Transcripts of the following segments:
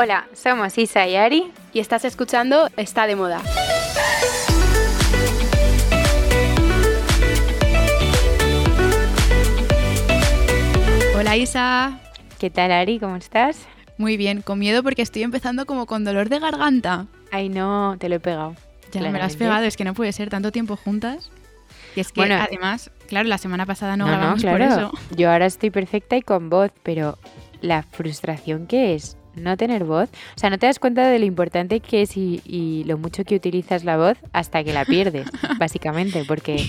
Hola, somos Isa y Ari y estás escuchando Está de Moda. Hola Isa. ¿Qué tal Ari? ¿Cómo estás? Muy bien, con miedo porque estoy empezando como con dolor de garganta. Ay no, te lo he pegado. Ya me lo has pegado, es que no puede ser tanto tiempo juntas. Y es que además, claro, la semana pasada no, grabamos por eso. Yo ahora estoy perfecta y con voz, pero la frustración que es no tener voz, o sea, no te das cuenta de lo importante que es y, lo mucho que utilizas la voz hasta que la pierdes, básicamente, porque...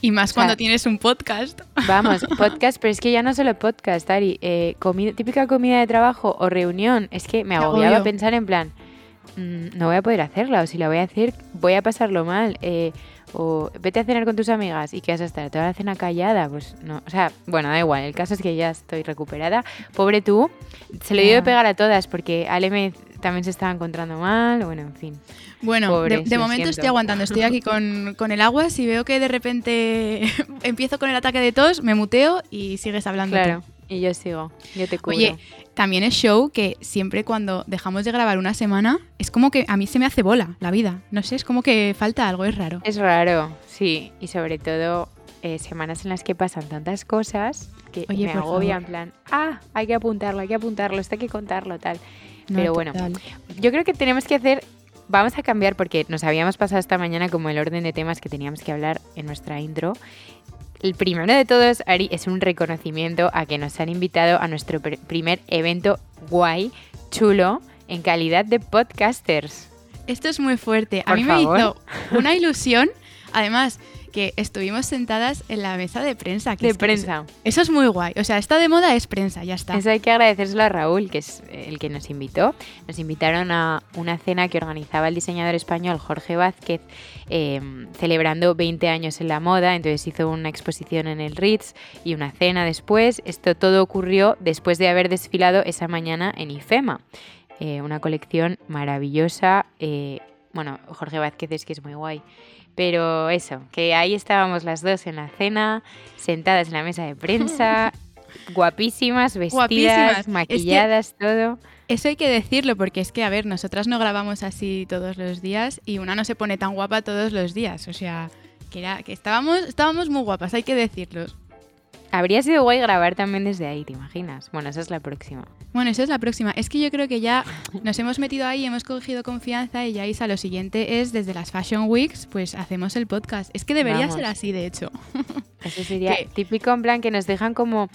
Y más cuando tienes un podcast. Vamos, podcast, pero es que ya no solo podcast, Ari, eh, típica comida de trabajo o reunión, es que me agobiaba pensar en plan, mm, no voy a poder hacerla, o si la voy a hacer, voy a pasarlo mal. Eh, o vete a cenar con tus amigas y que vas a estar toda la cena callada, pues no, o sea, bueno, da igual, el caso es que ya estoy recuperada. Pobre tú, se lo dio de pegar a todas porque Ale me también se estaba encontrando mal, bueno, en fin. Bueno, de, momento estoy aguantando, estoy aquí con, con, el agua, si veo que de repente empiezo con el ataque de tos, me muteo y sigues hablando. Claro. Y yo sigo, yo te cubro. Oye, también es show que siempre cuando dejamos de grabar una semana, es como que a mí se me hace bola la vida. No sé, es como que falta algo, es raro. Es raro, sí. Y sobre todo eh, semanas en las que pasan tantas cosas que Oye, me agobia en plan, ah, hay que apuntarlo, hay que apuntarlo, esto hay que contarlo, tal. Pero bueno, yo creo que tenemos que hacer vamos a cambiar porque nos habíamos pasado esta mañana como el orden de temas que teníamos que hablar en nuestra intro el primero de todos, Ari, es un reconocimiento a que nos han invitado a nuestro primer evento guay, chulo, en calidad de podcasters. Esto es muy fuerte. a mí me hizo una ilusión. Además, que estuvimos sentadas en la mesa de prensa. de prensa. Eso, es muy guay. O sea, está de moda es prensa, ya está. Eso hay que agradecérselo a Raúl, que es el que nos invitó. Nos invitaron a una cena que organizaba el diseñador español Jorge Vázquez, em, celebrando 20 años en la moda. Entonces hizo una exposición en el Ritz y una cena después. Esto todo ocurrió después de haber desfilado esa mañana en IFEMA. Eh, una colección maravillosa. Eh, bueno, Jorge Vázquez es que es muy guay. Pero eso, que ahí estábamos las dos en la cena, sentadas en la mesa de prensa, guapísimas, vestidas, maquilladas, todo. Eso hay que decirlo porque es que, a ver, nosotras no grabamos así todos los días y una no se pone tan guapa todos los días. O sea, que, era, que estábamos, estábamos muy guapas, hay que decirlo. Habría sido guay grabar también desde ahí, ¿te imaginas? Bueno, esa es la próxima. Bueno, esa es la próxima. Es que yo creo que ya nos hemos metido ahí, hemos cogido confianza y ya Isa, lo siguiente es desde las Fashion Weeks, pues hacemos el podcast. Es que debería ser así, de hecho. Eso sería típico en plan que nos dejan como...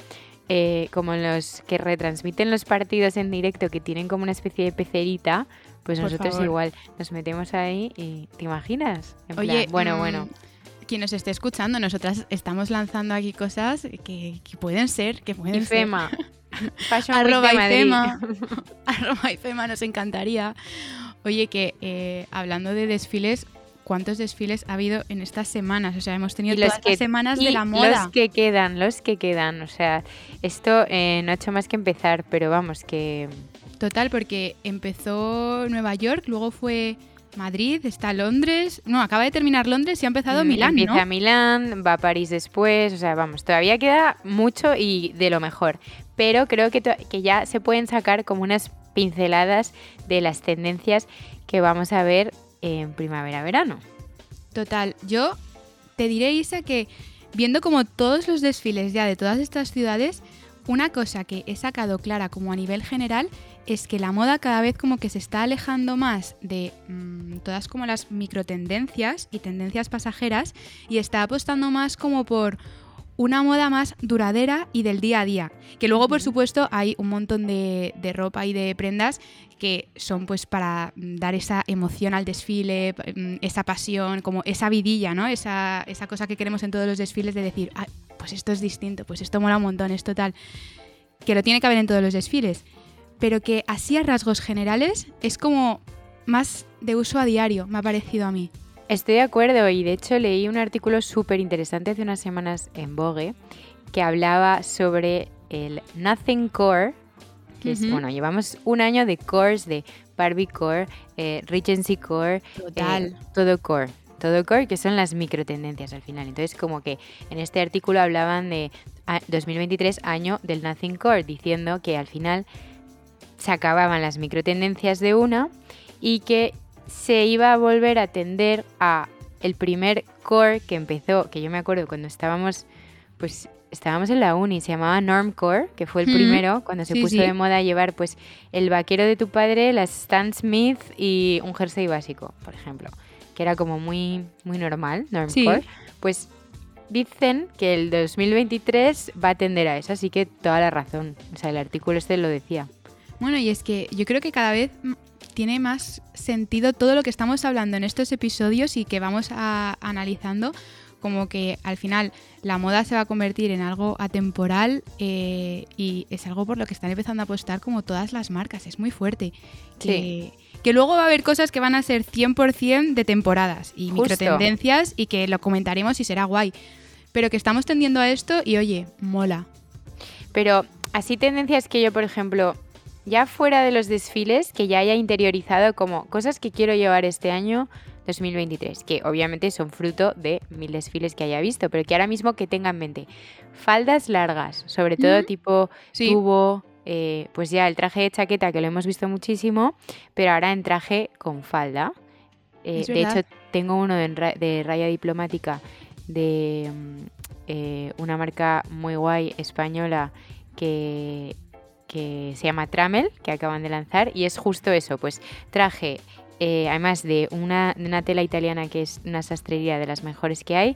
Eh, como los que retransmiten los partidos en directo que tienen como una especie de pecerita, pues nosotros igual nos metemos ahí y ¿te imaginas? Oye, bueno, mm, bueno quien nos esté escuchando, nosotras estamos lanzando aquí cosas que, pueden ser, que pueden Ifema. ser. Arroba Ifema. Arroba Ifema, nos encantaría. Oye, que eh, hablando de desfiles, ¿cuántos desfiles ha habido en estas semanas? O sea, hemos tenido todas las semanas de la moda. Los que quedan, los que quedan. O sea, esto eh, no ha hecho más que empezar, pero vamos, que... Total, porque empezó Nueva York, luego fue Madrid, está Londres. No, acaba de terminar Londres y ha empezado mm, Milán, Empieza Milán, va a París después. O sea, vamos, todavía queda mucho y de lo mejor. Pero creo que, que ya se pueden sacar como unas pinceladas de las tendencias que vamos a ver en primavera-verano. Total, yo te diré, Isa, que viendo como todos los desfiles ya de todas estas ciudades, una cosa que he sacado clara como a nivel general es que la moda cada vez como que se está alejando más de mm, todas como las microtendencias y tendencias pasajeras y está apostando más como por una moda más duradera y del día a día. Que luego, por supuesto, hay un montón de, ropa y de prendas que son pues para dar esa emoción al desfile, mm, esa pasión, como esa vidilla, ¿no? Esa, esa cosa que queremos en todos los desfiles de decir, pues esto es distinto, pues esto mola un montón, es total. Que lo tiene que haber en todos los desfiles pero que así a rasgos generales es como más de uso a diario, me ha parecido a mí. Estoy de acuerdo y de hecho leí un artículo súper interesante hace unas semanas en Vogue que hablaba sobre el Nothing Core, que es, bueno, llevamos un año de cores, de Barbie Core, eh, Regency Core, Total. Eh, todo Core. Todo core, que son las micro tendencias al final. Entonces, como que en este artículo hablaban de 2023, año del Nothing Core, diciendo que al final se acababan las microtendencias de una y que se iba a volver a tender a el primer core que empezó, que yo me acuerdo cuando estábamos, pues estábamos en la uni, se llamaba Normcore, que fue el primero cuando se puso de moda llevar pues el vaquero de tu padre, las Stan Smith y un jersey básico, por ejemplo, que era como muy muy normal, Normcore. Pues dicen que el 2023 va a tender a eso, así que toda la razón, o sea, el artículo este lo decía. Bueno, y es que yo creo que cada vez tiene más sentido todo lo que estamos hablando en estos episodios y que vamos a, analizando como que al final la moda se va a convertir en algo atemporal eh, y es algo por lo que están empezando a apostar como todas las marcas. Es muy fuerte. Que, que luego va a haber cosas que van a ser 100% de temporadas y microtendencias y que lo comentaremos y será guay. Pero que estamos tendiendo a esto y oye, mola. Pero así tendencias que yo, por ejemplo, ya fuera de los desfiles, que ya haya interiorizado como cosas que quiero llevar este año 2023, que obviamente son fruto de mil desfiles que haya visto, pero que ahora mismo que tenga en mente. Faldas largas, sobre todo tipo tubo, eh, pues ya el traje de chaqueta que lo hemos visto muchísimo, pero ahora en traje con falda. Eh, de hecho, tengo uno de, raya diplomática de mm, eh, una marca muy guay española que que se llama Tramel, que acaban de lanzar, y es justo eso, pues traje, eh, además de una, una tela italiana que es una sastrería de las mejores que hay,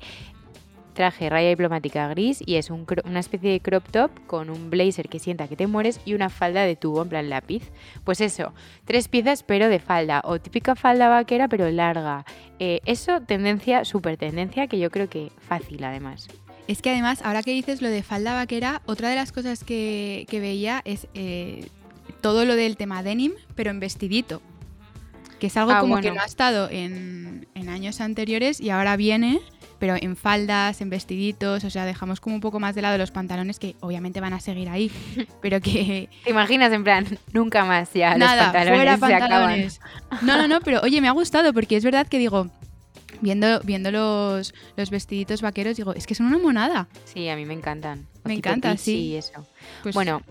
traje raya diplomática gris y es una especie de crop top con un blazer que sienta que te mueres y una falda de tubo en plan lápiz. Pues eso, tres piezas pero de falda o típica falda vaquera pero larga. Eh, eso tendencia, súper tendencia que yo creo que fácil además. Es que además, ahora que dices lo de falda vaquera, otra de las cosas que, veía es eh, todo lo del tema denim, pero en vestidito. Que es algo ah, como que no ha estado en, años anteriores y ahora viene, pero en faldas, en vestiditos, o sea, dejamos como un poco más de lado los pantalones que obviamente van a seguir ahí, pero que... ¿Te imaginas en plan, nunca más ya Nada, los pantalones, pantalones. No, no, no, pero oye, me ha gustado porque es verdad que digo, viendo, viendo los, los vestiditos vaqueros, digo, es que son una monada. Sí, a mí me encantan. me encanta, sí. eso. Pues bueno,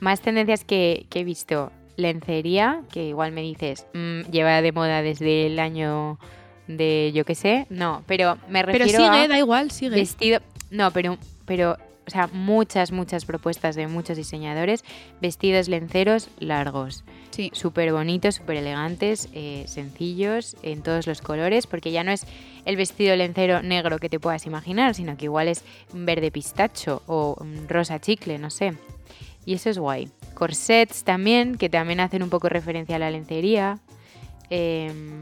más tendencias que, he visto. Lencería, que igual me dices, mm, lleva de moda desde el año de yo qué sé. No, pero me refiero Pero sigue, da igual, sigue. Vestido. No, pero, pero o sea, muchas, muchas propuestas de muchos diseñadores, vestidos lenceros largos. Sí. Súper bonitos, súper elegantes, eh, sencillos, en todos los colores, porque ya no es el vestido lencero negro que te puedas imaginar, sino que igual es verde pistacho o rosa chicle, no sé. Y eso es guay. Corsets también, que también hacen un poco referencia a la lencería. Em,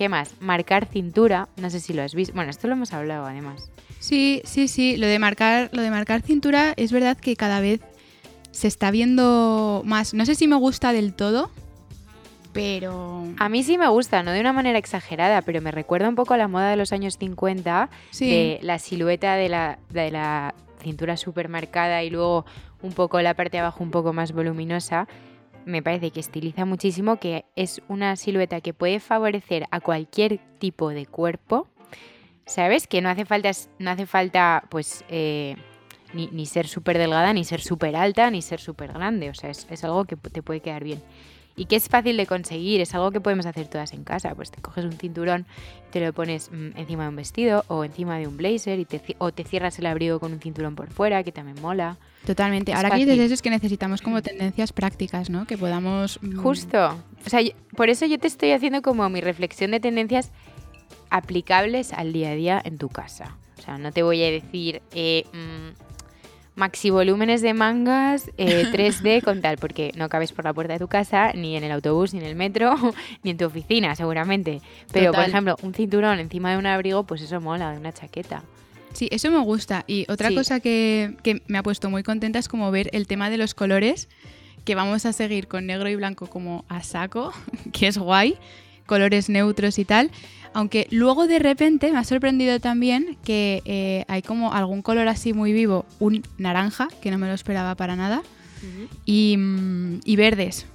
¿Qué más? Marcar cintura, no sé si lo has visto. Bueno, esto lo hemos hablado además. Sí, sí, sí. Lo de marcar, lo de marcar cintura es verdad que cada vez se está viendo más. No sé si me gusta del todo, pero... A mí sí me gusta, no de una manera exagerada, pero me recuerda un poco a la moda de los años 50, de la silueta de la, de la cintura súper marcada y luego un poco la parte de abajo un poco más voluminosa. Me parece que estiliza muchísimo, que es una silueta que puede favorecer a cualquier tipo de cuerpo ¿Sabes? Que no hace falta, no hace falta pues, eh, ni, ser súper delgada, ni ser súper alta, ni ser súper grande. O sea, es, algo que te puede quedar bien. Y que es fácil de conseguir, es algo que podemos hacer todas en casa. Pues te coges un cinturón, te lo pones mm, encima de un vestido o encima de un blazer y te, o te cierras el abrigo con un cinturón por fuera, que también mola. Totalmente. Ahora que dices eso es que necesitamos como tendencias prácticas, ¿no? Que podamos... Mm, Justo. O sea, por eso yo te estoy haciendo como mi reflexión de tendencias aplicables al día a día en tu casa. O sea, no te voy a decir eh, mm, maxi volúmenes de mangas, 3D eh, con tal, porque no cabes por la puerta de tu casa, ni en el autobús, ni en el metro, ni en tu oficina, seguramente. Pero, por ejemplo, un cinturón encima de un abrigo, pues eso mola, de una chaqueta. Sí, eso me gusta. Y otra cosa que, que me ha puesto muy contenta es como ver el tema de los colores, que vamos a seguir con negro y blanco como a saco, que es guay, colores neutros y tal. Aunque luego de repente me ha sorprendido también que eh, hay como algún color así muy vivo, un naranja, que no me lo esperaba para nada, mm, y, verdes.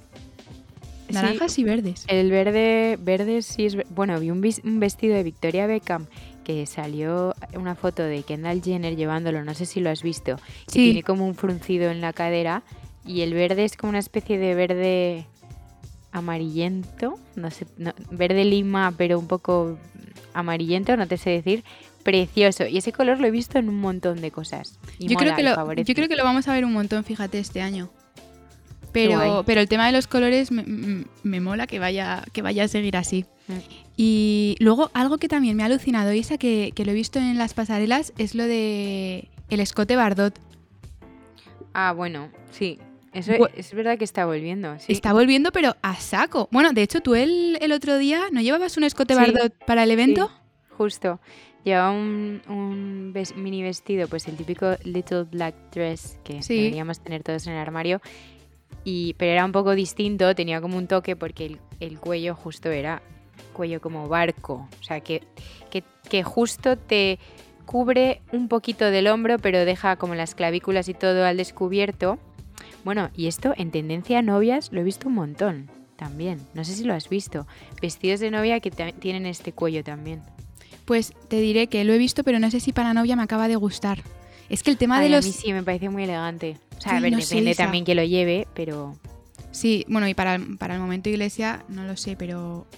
Naranjas y verdes. El verde, verde sí es... Bueno, vi un, vestido de Victoria Beckham que salió una foto de Kendall Jenner llevándolo, no sé si lo has visto, sí. tiene como un fruncido en la cadera y el verde es como una especie de verde amarillento, no sé, no- verde lima, pero un poco amarillento, no te sé decir. Precioso. Y ese color lo he visto en un montón de cosas. Y Yo creo, que lo, yo creo que lo vamos a ver un montón, fíjate, este año. Pero, pero el tema de los colores me, me- me mola que vaya, que vaya a seguir así. Mm. Y luego algo que también me ha alucinado, Isa, que, que lo he visto en las pasarelas, es lo de el escote Bardot. Ah, bueno, sí. Eso es verdad que está volviendo. Sí. Está volviendo, pero a saco. Bueno, de hecho, tú el, el otro día, ¿no llevabas un escote Sí. Bardot para el evento? Justo. Llevaba un, un ves- mini vestido, pues el típico little black dress que deberíamos tener todos en el armario. Y, pero era un poco distinto, tenía como un toque porque el, el cuello justo era cuello como barco. O sea, que, que, que justo te cubre un poquito del hombro, pero deja como las clavículas y todo al descubierto. Bueno, y esto en tendencia a novias lo he visto un montón también. No sé si lo has visto. Vestidos de novia que tienen este cuello también. Pues te diré que lo he visto, pero no sé si para novia me acaba de gustar. Es que el tema Ay, de A los... mí sí me parece muy elegante. O sea, Sí, a ver, no depende también que lo lleve, pero Sí, bueno, y para, para el momento iglesia no lo sé, pero,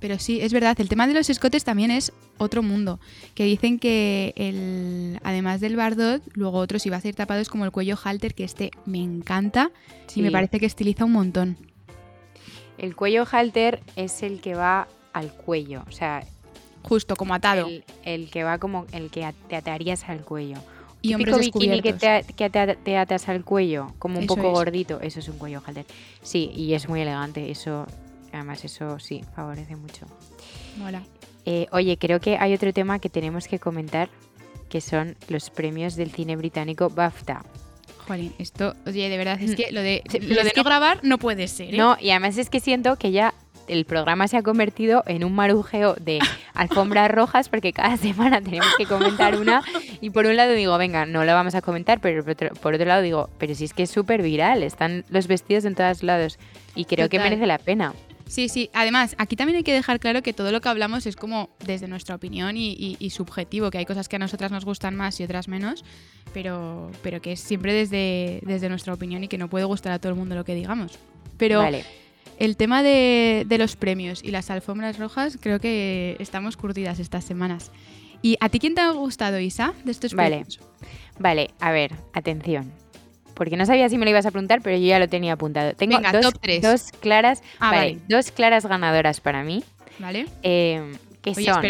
pero sí, es verdad. El tema de los escotes también es otro mundo. Que dicen que el, además del bardot, luego otro si va a ser tapado es como el cuello halter, que este me encanta y me sí. parece que estiliza un montón. el cuello halter es el que va al cuello. O sea, Justo, como atado. el, el que va como el que te atarías al cuello. y hombros bikini que te, que te, te atas al cuello, como un Eso poco es. gordito, eso es un cuello halter. Sí, y es muy elegante, eso, además eso sí, favorece mucho. Mola. Eh, oye, creo que hay otro tema que tenemos que comentar, que son los premios del cine británico BAFTA. Jolín, esto, oye, de verdad, es que lo de, Sí, lo de no grabar no puede ser, ¿eh? No, y además es que siento que ya el programa se ha convertido en un marujeo de alfombras rojas porque cada semana tenemos que comentar una y por un lado digo, venga, no la vamos a comentar, pero por otro, por otro lado digo, pero si es que es súper viral, están los vestidos en todos lados y creo que merece la pena. Sí, sí. Además, aquí también hay que dejar claro que todo lo que hablamos es como desde nuestra opinión y, y- y subjetivo, que hay cosas que a nosotras nos gustan más y otras menos, pero, pero que es siempre desde, desde nuestra opinión y que no puede gustar a todo el mundo lo que digamos. Pero Vale, el tema de, de los premios y las alfombras rojas, creo que estamos curtidas estas semanas. ¿Y a ti quién te ha gustado, Isa, de estos Vale. premios? vale, a ver, atención. Porque no sabía si me lo ibas a preguntar, pero yo ya lo tenía apuntado. Tengo Venga, dos, top tres. dos claras, Ah, vale, vale. dos claras ganadoras para mí, ¿Vale? eh, que Oye, son...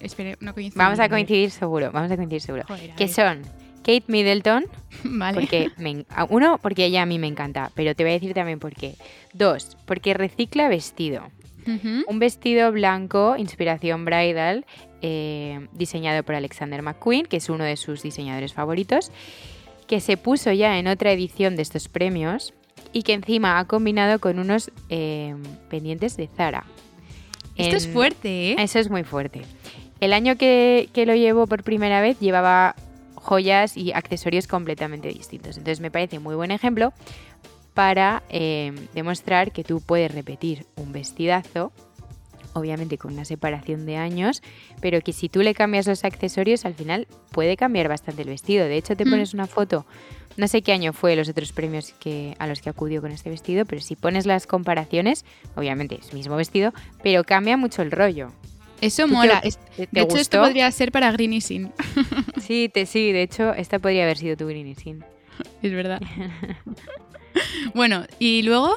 espero no, coincidir. Vamos a coincidir seguro, vamos a coincidir seguro. Joder, Que son Kate Middleton, Vale. porque me en- a- uno, porque ella a mí me encanta, pero te voy a decir también por qué. Dos, porque recicla vestido. Un vestido blanco, inspiración bridal, eh, diseñado por Alexander McQueen, que es uno de sus diseñadores favoritos, que se puso ya en otra edición de estos premios y que encima ha combinado con unos eh, pendientes de Zara. Esto es fuerte, ¿eh? eso es muy fuerte. El año que, que lo llevo por primera vez llevaba joyas y accesorios completamente distintos. Entonces me parece muy buen ejemplo para eh, demostrar que tú puedes repetir un vestidazo, obviamente con una separación de años, pero que si tú le cambias los accesorios al final puede cambiar bastante el vestido. De hecho te Mm. pones una foto, no sé qué año fue los otros premios que, a los que acudió con este vestido, pero si pones las comparaciones, obviamente es mismo vestido, pero cambia mucho el rollo. Eso ¿Tú qué mola. op- Es- ¿Te, de hecho, esto podría ser para Greeny Sin. Sí, te, sí, de hecho, esta podría haber sido tu Green Sin. Es verdad. bueno, y luego.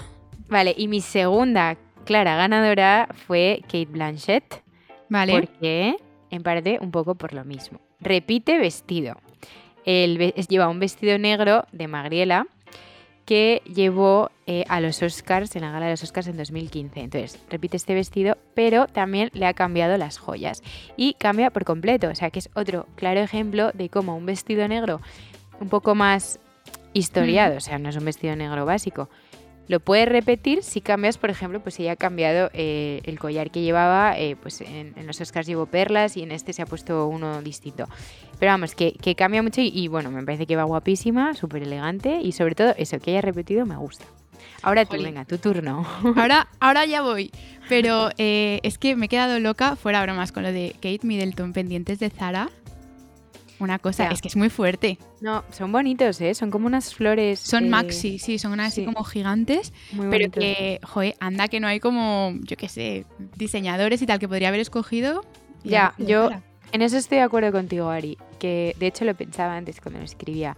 Vale, y mi segunda clara ganadora fue Kate Blanchett, Vale. porque en parte un poco por lo mismo. Repite vestido. Ve- lleva un vestido negro de Magriela que llevó eh, a los Oscars, en la gala de los Oscars en 2015. Entonces, repite este vestido, pero también le ha cambiado las joyas. Y cambia por completo, o sea que es otro claro ejemplo de cómo un vestido negro un poco más historiado, o sea, no es un vestido negro básico, lo puedes repetir si cambias, por ejemplo, pues ella ha cambiado eh, el collar que llevaba, eh, pues en, en los Oscars llevó perlas y en este se ha puesto uno distinto. Pero vamos, que, que cambia mucho y, y, bueno, me parece que va guapísima, súper elegante y sobre todo eso, que haya repetido me gusta. Ahora tú, Jolín. venga, tu turno. Ahora, ahora ya voy. Pero eh, es que me he quedado loca, fuera bromas, con lo de Kate Middleton pendientes de Zara. Una cosa, Ya. es que es muy fuerte. No, son bonitos, ¿eh? Son como unas flores. Son eh, maxi, sí, son así sí. como gigantes, muy pero que, joder, anda que no hay como, yo qué sé, diseñadores y tal que podría haber escogido. Ya, yo-. En eso estoy de acuerdo contigo, Ari. Que de hecho lo pensaba antes cuando lo escribía.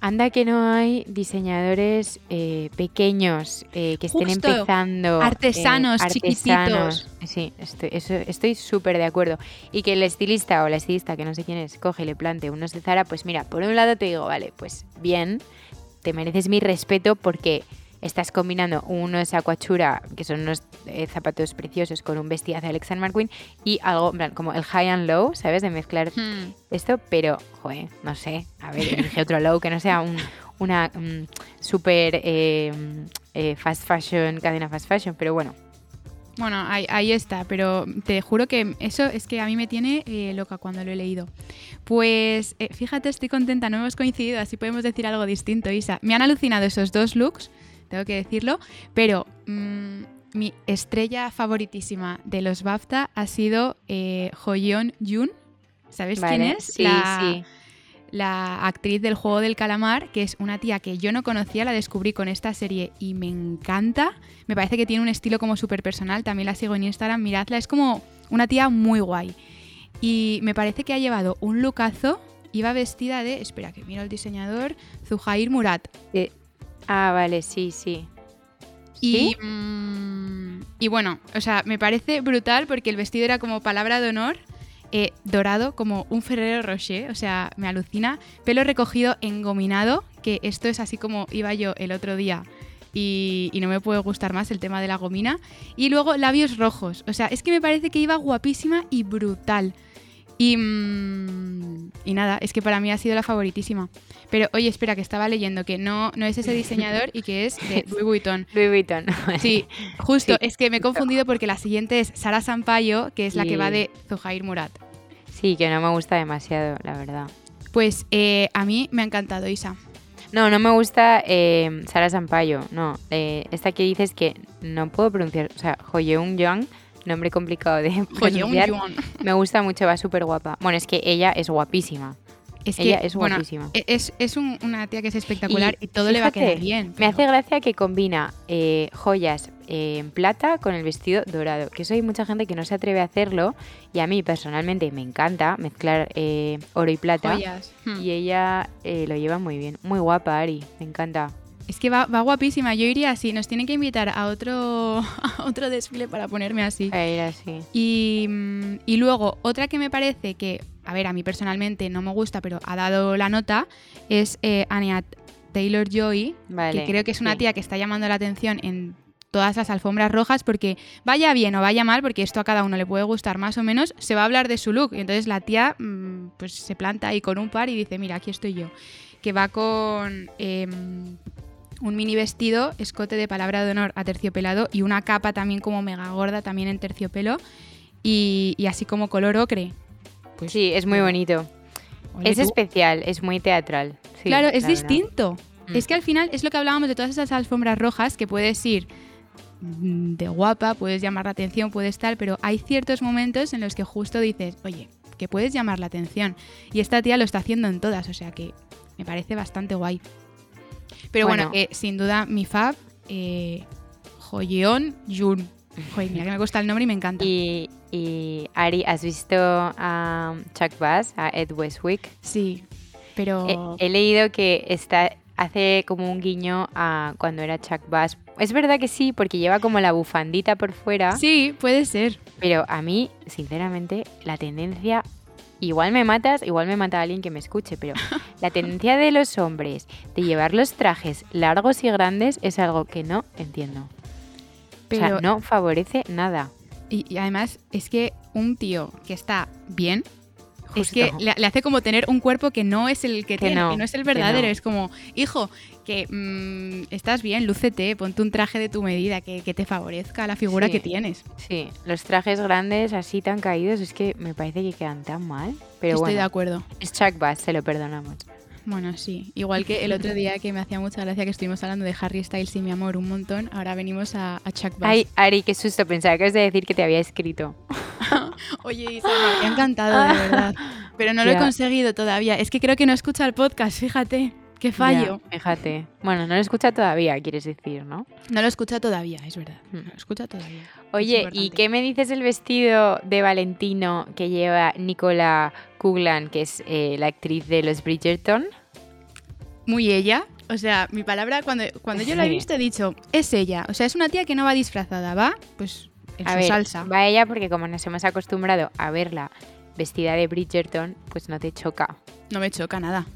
Anda que no hay diseñadores eh, pequeños eh, que estén Justo. empezando. eh, Artesanos, artesanos. Sí, estoy súper de acuerdo. Y que el estilista o la estilista, que no sé quién es, coge y le plante unos de Zara, pues mira, por un lado te digo, vale, pues bien, te mereces mi respeto porque estás combinando unos aquachura, que son unos eh, zapatos preciosos, con un vestidazo de Alexander McQueen y algo, en plan, como el high and low, ¿sabes? De mezclar Hmm. esto, pero, joder, no sé, a ver, elige otro low que no sea un, una mm, super eh, eh, fast fashion, cadena fast fashion, pero bueno, Bueno, ahí, ahí está, pero te juro que eso es que a mí me tiene eh, loca cuando lo he leído. Pues eh, fíjate, estoy contenta, no hemos coincidido, así podemos decir algo distinto, Isa. Me han alucinado esos dos looks, tengo que decirlo, pero mm, mi estrella favoritísima de los BAFTA ha sido eh, Hoyeon Jun. ¿Sabes quién es? Sí, la, sí. la actriz del juego del calamar, que es una tía que yo no conocía, la descubrí con esta serie y me encanta. Me parece que tiene un estilo como súper personal, también la sigo en Instagram, miradla, es como una tía muy guay. Y me parece que ha llevado un lookazo, iba vestida de, espera que miro el diseñador, Zuhair Murat. Ah, vale, sí, sí. Y, ¿Sí? mm, y bueno, o sea, me parece brutal porque el vestido era como palabra de honor, eh, dorado, como un Ferrero Rocher, o sea, me alucina. Pelo recogido, engominado, que esto es así como iba yo el otro día y, y no me puede gustar más el tema de la gomina. Y luego labios rojos, o sea, es que me parece que iba guapísima y brutal. Y, mm, y nada, es que para mí ha sido la favoritísima. Pero oye, espera, que estaba leyendo que no, no es ese diseñador y que es de Louis Vuitton. Louis Vuitton. Sí, justo. Sí. Es que me he confundido porque la siguiente es Sara Sampaio, que es la que va de Zuhair Murat. Sí, que no me gusta demasiado, la verdad. Pues eh, a mí me ha encantado, Isa. No, no me gusta eh, Sara Sampaio, no. Eh, esta que dices que no puedo pronunciar, o sea, Hoyeung Young, nombre complicado de pronunciar. Me gusta mucho, va súper guapa. Bueno, es que ella es guapísima. Es que, Ella es bueno, guapísima. e- es, es un- una tía que es espectacular y, Y todo le va a quedar bien. Me hace gracia que combina eh, joyas eh, en plata con el vestido dorado. Que eso hay mucha gente que no se atreve a hacerlo. Y a mí personalmente me encanta mezclar eh, oro y plata. joyas. Hmm. Y ella eh, lo lleva muy bien. Muy guapa, Ari. Me encanta. Es que va, va guapísima. Yo iría así. Nos tienen que invitar a otro, a otro desfile para ponerme así. A ir así. Y, mm, y luego, otra que me parece que, a ver, a mí personalmente no me gusta, pero ha dado la nota, es eh, Anya Taylor Joy, Vale. que creo que es una sí. tía que está llamando la atención en todas las alfombras rojas porque vaya bien o vaya mal, porque esto a cada uno le puede gustar más o menos, se va a hablar de su look. Y entonces la tía mm, pues se planta ahí con un par y dice, mira, aquí estoy yo. Que va con em, un mini vestido, escote de palabra de honor aterciopelado y una capa también como mega gorda, también en terciopelo. Y, y así como color ocre. Pues, Sí, es muy bonito. Es tú. especial, es muy teatral. Sí, claro, es distinto. Mm. Es que al final es lo que hablábamos de todas esas alfombras rojas que puedes ir mm, de guapa, puedes llamar la atención, puedes tal, pero hay ciertos momentos en los que justo dices, oye, que puedes llamar la atención. Y esta tía lo está haciendo en todas, o sea que me parece bastante guay. Pero bueno, Bueno. que sin duda mi fab, eh, Joyeon Jun. Joder, mira que me gusta el nombre y me encanta. Y, y Ari, ¿has visto a Chuck Bass, a Ed Westwick? Sí, pero... He, he leído que está hace como un guiño a cuando era Chuck Bass. Es verdad que sí, porque lleva como la bufandita por fuera, Sí, puede ser. pero a mí, sinceramente, la tendencia... Igual me matas, igual me mata alguien que me escuche, pero la tendencia de los hombres de llevar los trajes largos y grandes es algo que no entiendo. Pero o sea, no favorece nada. Y, y además es que un tío que está bien, es que le, le hace como tener un cuerpo que no es el que, Que tiene, no, que no es el verdadero. no. Es como, hijo, que mm, estás bien, lúcete, ponte un traje de tu medida que, que te favorezca la figura Sí. que tienes. Sí, los trajes grandes así tan caídos es que me parece que quedan tan mal. Pero Estoy de acuerdo. es Chuck Bass, se lo perdonamos. Bueno, sí. Igual que el otro día que me hacía mucha gracia que estuvimos hablando de Harry Styles y mi amor un montón, ahora venimos a, a Chuck Bass. Ay, Ari, qué susto, pensaba que ibas a decir que te había escrito. Oye, Isa, me encantado, de verdad. Pero no lo he conseguido todavía. Es que creo que no escucha el podcast, fíjate. Qué fallo. Ya, fíjate. Bueno, no lo escucha todavía, quieres decir, ¿no? No lo escucha todavía, es verdad. Hmm. No lo escucha todavía. Oye, ¿y qué me dices del vestido de Valentino que lleva Nicola Kuglan, que es eh, la actriz de los Bridgerton? Muy ella. O sea, mi palabra, cuando, cuando yo la he visto, he dicho, es ella. O sea, es una tía que no va disfrazada, va, pues, en A su ver, salsa. va ella porque como nos hemos acostumbrado a verla vestida de Bridgerton, pues no te choca. No me choca nada.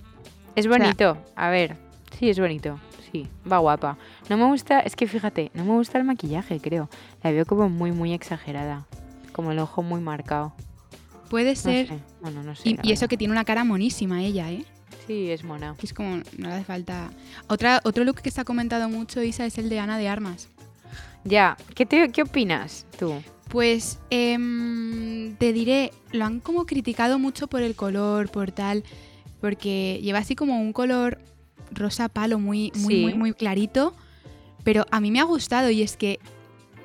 Es sea- bonito, a ver, sí, es bonito, sí, va guapa. No me gusta, es que fíjate, no me gusta el maquillaje, creo. La veo como muy, muy exagerada, como el ojo muy marcado. Puede No ser. sé, bueno, no sé. Y, eso que tiene una cara monísima ella, ¿eh? Sí, es mona. Es como, no le hace falta. Otra, otro look que se ha comentado mucho, Isa, es el de Ana de Armas. Ya, ¿qué, te, qué opinas tú? Pues em, te diré, lo han como criticado mucho por el color, por tal, porque lleva así como un color rosa palo muy, muy, Sí. muy, muy clarito, pero a mí me ha gustado y es que,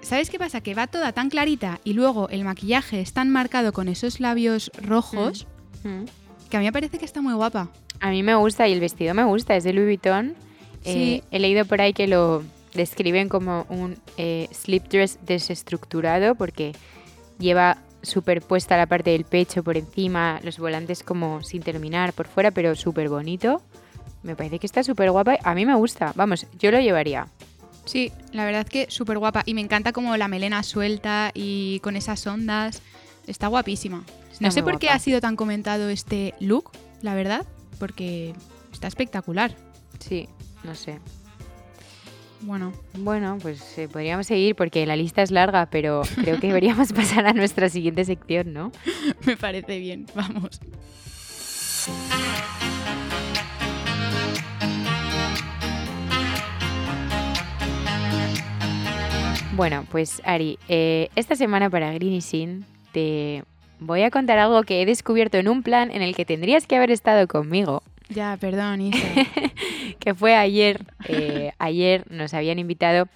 ¿sabes qué pasa? Que va toda tan clarita y luego el maquillaje es tan marcado con esos labios rojos Mm. que a mí me parece que está muy guapa. A mí me gusta y el vestido me gusta, es de Louis Vuitton. Sí. Eh, he leído por ahí que lo describen como un eh, slip dress desestructurado porque lleva superpuesta la parte del pecho por encima, los volantes como sin terminar por fuera, pero súper bonito. Me parece que está súper guapa. A mí me gusta. Vamos, yo lo llevaría. Sí, la verdad que súper guapa y me encanta como la melena suelta y con esas ondas. Está guapísima. Está no sé por qué ha sido tan comentado este look, la verdad, porque está espectacular. Sí, no sé. Bueno, Bueno, pues eh, podríamos seguir porque la lista es larga, pero creo que deberíamos pasar a nuestra siguiente sección, ¿no? me parece bien, vamos. Bueno, pues Ari, eh, esta semana para Green y Sin te voy a contar algo que he descubierto en un plan en el que tendrías que haber estado conmigo, Ya, perdón, que fue ayer. eh, ayer nos habían invitado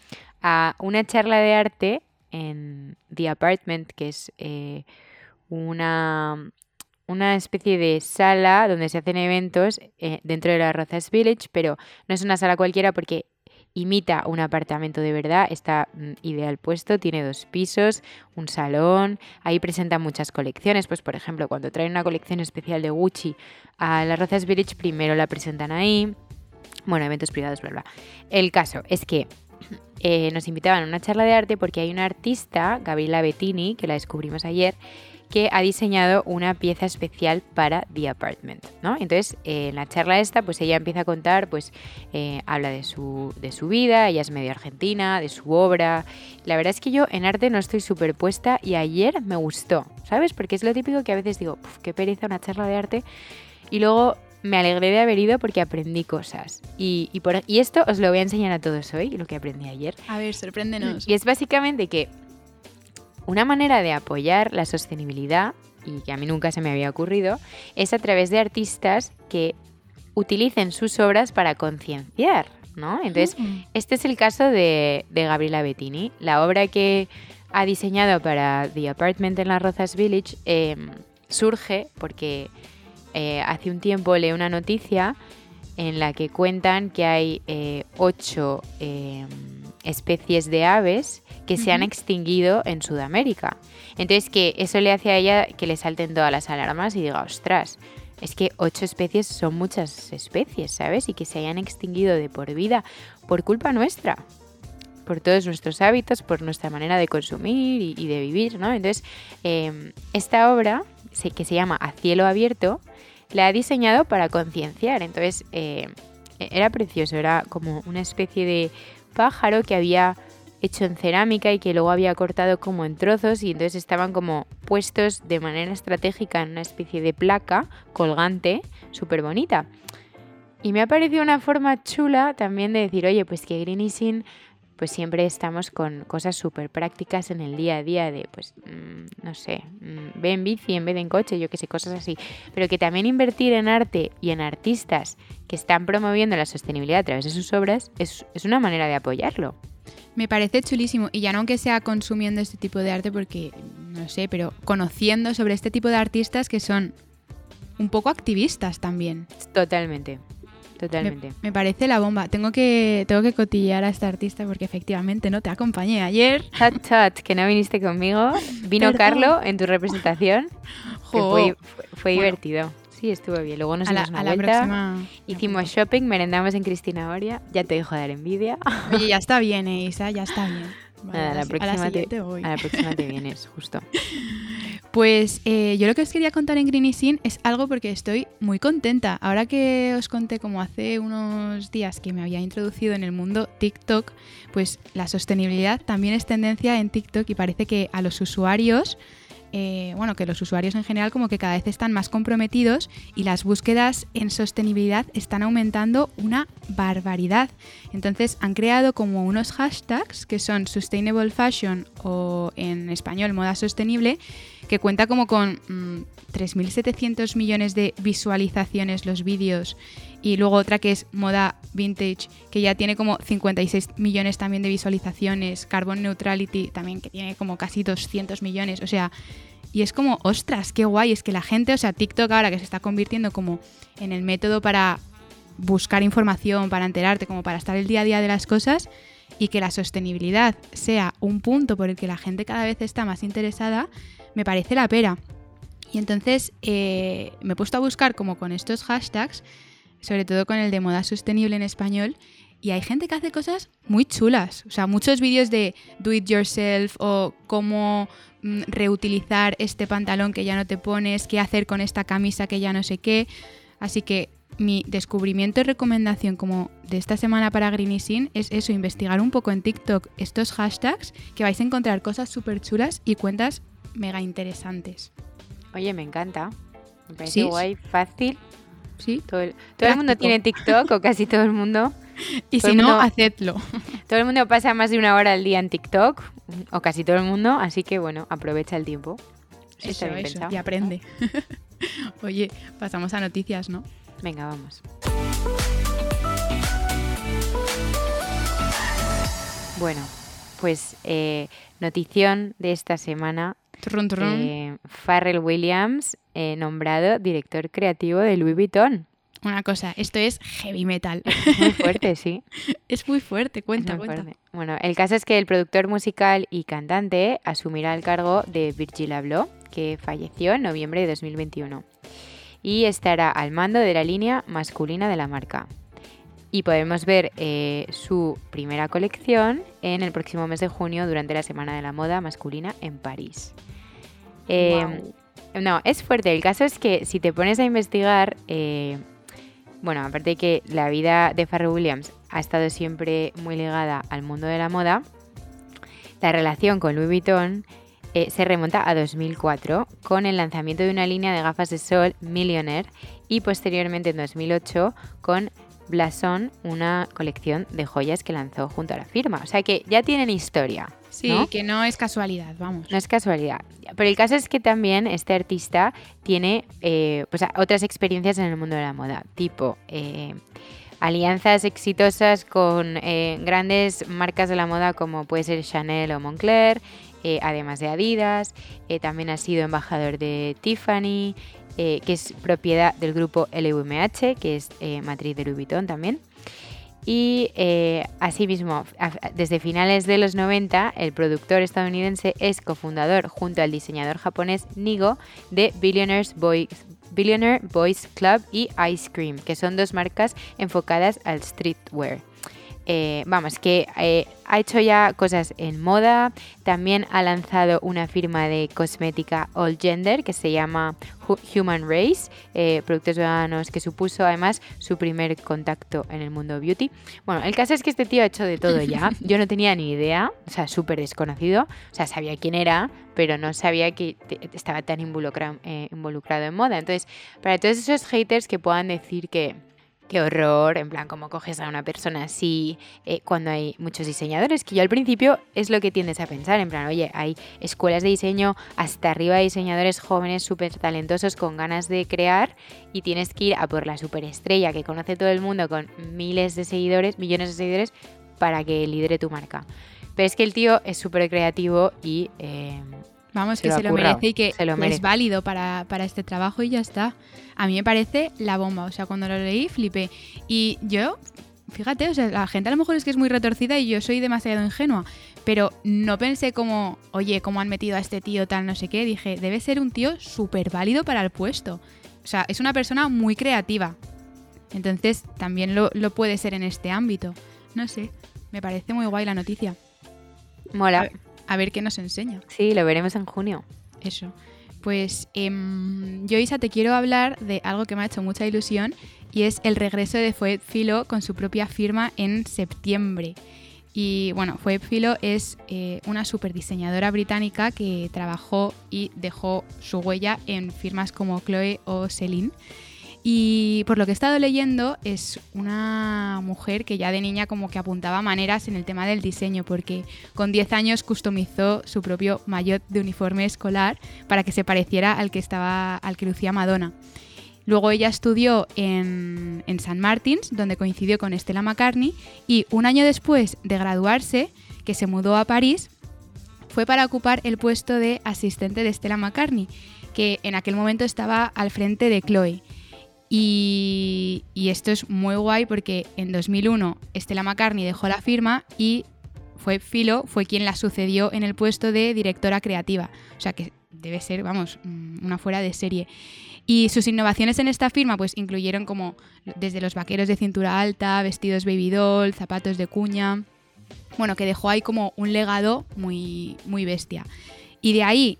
a una charla de arte en The Apartment, que es eh, una, una especie de sala donde se hacen eventos eh, dentro de la Rozas Village, pero no es una sala cualquiera porque imita un apartamento de verdad, está mm, ideal puesto, tiene dos pisos, un salón, ahí presentan muchas colecciones, pues por ejemplo cuando traen una colección especial de Gucci a la Rozas Village primero la presentan ahí, bueno, eventos privados, bla, bla. El caso es que eh, nos invitaban a una charla de arte porque hay una artista, Gabriela Bettini, que la descubrimos ayer, que ha diseñado una pieza especial para The Apartment, ¿no? Entonces, eh, en la charla esta, pues ella empieza a contar, pues eh, habla de su, de su vida, ella es medio argentina, de su obra. La verdad es que yo en arte no estoy súper puesta y ayer me gustó, ¿sabes? Porque es lo típico que a veces digo, "Puf, qué pereza una charla de arte y luego me alegré de haber ido porque aprendí cosas. Y, y, por, y esto os lo voy a enseñar a todos hoy, lo que aprendí ayer. A ver, sorpréndenos. Y es básicamente que una manera de apoyar la sostenibilidad, y que a mí nunca se me había ocurrido, es a través de artistas que utilicen sus obras para concienciar, ¿no? Entonces, Mm. este es el caso de, de Gabriela Bettini. La obra que ha diseñado para The Apartment en la Rozas Village eh, surge porque eh, hace un tiempo leí una noticia en la que cuentan que hay eh, ocho eh, especies de aves que se han extinguido en Sudamérica. Entonces que eso le hace a ella que le salten todas las alarmas y diga, ostras, es que ocho especies son muchas especies, ¿sabes? Y que se hayan extinguido de por vida por culpa nuestra, por todos nuestros hábitos, por nuestra manera de consumir y, y de vivir, ¿no? Entonces, eh, esta obra, que se llama A cielo abierto, la ha diseñado para concienciar. Entonces, eh, era precioso, era como una especie de pájaro que había hecho en cerámica y que luego había cortado como en trozos y entonces estaban como puestos de manera estratégica en una especie de placa colgante súper bonita. Y me ha parecido una forma chula también de decir, oye, pues que Green y Sin, pues siempre estamos con cosas súper prácticas en el día a día de, pues, mm, no sé, mm, ve en bici en vez de en coche, yo qué sé, cosas así. Pero que también invertir en arte y en artistas que están promoviendo la sostenibilidad a través de sus obras es, es una manera de apoyarlo. Me parece chulísimo. Y ya no que sea consumiendo este tipo de arte, porque no sé, pero conociendo sobre este tipo de artistas que son un poco activistas también. Totalmente. Totalmente. Me, parece la bomba. Tengo que, tengo que cotillear a esta artista porque efectivamente no te acompañé ayer. Chat, chat, que no viniste conmigo. Vino Carlo en tu representación. fue, fue, divertido. Sí, estuvo bien. Luego nos dimos una vuelta, hicimos shopping, merendamos en Cristina Oria. Ya te dejo dar envidia. Oye, ya está bien, eh, Isa, ya está bien. a, la próxima te, a la próxima te vienes, justo. Pues eh, yo lo que os quería contar en Greeny Sin es algo porque estoy muy contenta. Ahora que os conté como hace unos días que me había introducido en el mundo TikTok, pues la sostenibilidad también es tendencia en TikTok y parece que a los usuarios eh, bueno, que los usuarios en general como que cada vez están más comprometidos y las búsquedas en sostenibilidad están aumentando una barbaridad. Entonces han creado como unos hashtags que son Sustainable Fashion o en español moda sostenible, que cuenta como con 3.700 mm, millones de visualizaciones los vídeos. Y luego otra que es moda vintage que ya tiene como 56 millones también de visualizaciones, Carbon Neutrality también que tiene como casi 200 millones, o sea, y es como, ostras, qué guay, es que la gente, o sea, TikTok ahora que se está convirtiendo como en el método para buscar información, para enterarte, como para estar el día a día de las cosas y que la sostenibilidad sea un punto por el que la gente cada vez está más interesada, me parece la pera. Y entonces eh, me he puesto a buscar como con estos hashtags, sobre todo con el de moda sostenible en español, y hay gente que hace cosas muy chulas. O sea, muchos vídeos de do it yourself o cómo mm, reutilizar este pantalón que ya no te pones, qué hacer con esta camisa que ya no sé qué. Así que mi descubrimiento y recomendación como de esta semana para Greenising es eso, investigar un poco en TikTok estos hashtags que vais a encontrar cosas súper chulas y cuentas mega interesantes. Oye, me encanta. Me parece guay, fácil. Sí. Todo el, todo el mundo tiene TikTok o casi todo el mundo. Y si no, hacedlo. Todo el mundo pasa más de una hora al día en TikTok, o casi todo el mundo, así que bueno, aprovecha el tiempo. eso, eso, y aprende. Oye, pasamos a noticias, ¿no? Venga, vamos. Bueno, pues eh, notición de esta semana. Eh, Farrell Williams, eh, nombrado director creativo de Louis Vuitton. Una cosa, esto es heavy metal. muy fuerte, sí. es muy fuerte, cuenta, cuenta. Bueno, el caso es que el productor musical y cantante asumirá el cargo de Virgil Abloh, que falleció en noviembre de 2021, y estará al mando de la línea masculina de la marca. Y podemos ver eh, su primera colección en el próximo mes de junio durante la Semana de la Moda Masculina en París. Eh, no, es fuerte. El caso es que si te pones a investigar, eh, bueno, aparte de que la vida de Farrell Williams ha estado siempre muy ligada al mundo de la moda, la relación con Louis Vuitton eh, se remonta a 2004 con el lanzamiento de una línea de gafas de sol Millionaire y posteriormente en 2008 con Blason, una colección de joyas que lanzó junto a la firma. O sea que ya tienen historia. Sí, que no es casualidad, vamos. No es casualidad. Pero el caso es que también este artista tiene eh, pues, otras experiencias en el mundo de la moda, tipo eh, alianzas exitosas con eh, grandes marcas de la moda como puede ser Chanel o Moncler, además de Adidas. también ha sido embajador de Tiffany, que es propiedad del grupo LVMH, que es matriz de Louis Vuitton también. Y eh, asimismo, desde finales de los 90, el productor estadounidense es cofundador junto al diseñador japonés Nigo de Billionaire Boys Club y Ice Cream, que son dos marcas enfocadas al streetwear. Eh, vamos, que eh, ha hecho ya cosas en moda, también ha lanzado una firma de cosmética all gender que se llama Human Race, eh, productos veganos que supuso además su primer contacto en el mundo beauty. Bueno, el caso es que este tío ha hecho de todo ya, yo no tenía ni idea, o sea, súper desconocido, o sea, sabía quién era, pero no sabía que estaba tan involucrado, involucrado en moda. Entonces, para todos esos haters que puedan decir que qué horror, en plan, cómo coges a una persona así eh, cuando hay muchos diseñadores, que yo al principio es lo que tiendes a pensar, en plan, oye, hay escuelas de diseño hasta arriba de diseñadores jóvenes súper talentosos con ganas de crear y tienes que ir a por la superestrella que conoce todo el mundo con miles de seguidores, millones de seguidores, para que lidere tu marca. Pero es que el tío es súper creativo y... Eh, Vamos, Se que lo se lo currado, merece y que es válido para, para este trabajo y ya está. A mí me parece la bomba. O sea, cuando lo leí, flipé. Y yo, fíjate, o sea, la gente a lo mejor es que es muy retorcida y yo soy demasiado ingenua. Pero no pensé como, oye, cómo han metido a este tío tal, no sé qué. Dije, debe ser un tío súper válido para el puesto. O sea, es una persona muy creativa. Entonces, también lo, lo puede ser en este ámbito. No sé, me parece muy guay la noticia. A Mola. A ver qué nos enseña. Sí, lo veremos en junio. Eso. Pues em, yo, Isa, te quiero hablar de algo que me ha hecho mucha ilusión y es el regreso de Foed Filo con su propia firma en septiembre. Y bueno, Foed Filo es eh, una super diseñadora británica que trabajó y dejó su huella en firmas como Chloe o Celine. Y por lo que he estado leyendo, es una mujer que ya de niña como que apuntaba maneras en el tema del diseño, porque con 10 años customizó su propio maillot de uniforme escolar para que se pareciera al que, lucía Madonna. Luego ella estudió en, en St. Martins, donde coincidió con Stella McCartney, y un año después de graduarse, que se mudó a París, fue para ocupar el puesto de asistente de Stella McCartney, que en aquel momento estaba al frente de Chloe. Y, esto es muy guay porque en 2001 Stella McCartney dejó la firma y fue Philo fue quien la sucedió en el puesto de directora creativa. O sea que debe ser, vamos, mm, una fuera de serie. Y sus innovaciones en esta firma pues incluyeron como desde los vaqueros de cintura alta, vestidos baby doll, zapatos de cuña. Bueno, que dejó ahí como un legado muy, muy bestia. Y de ahí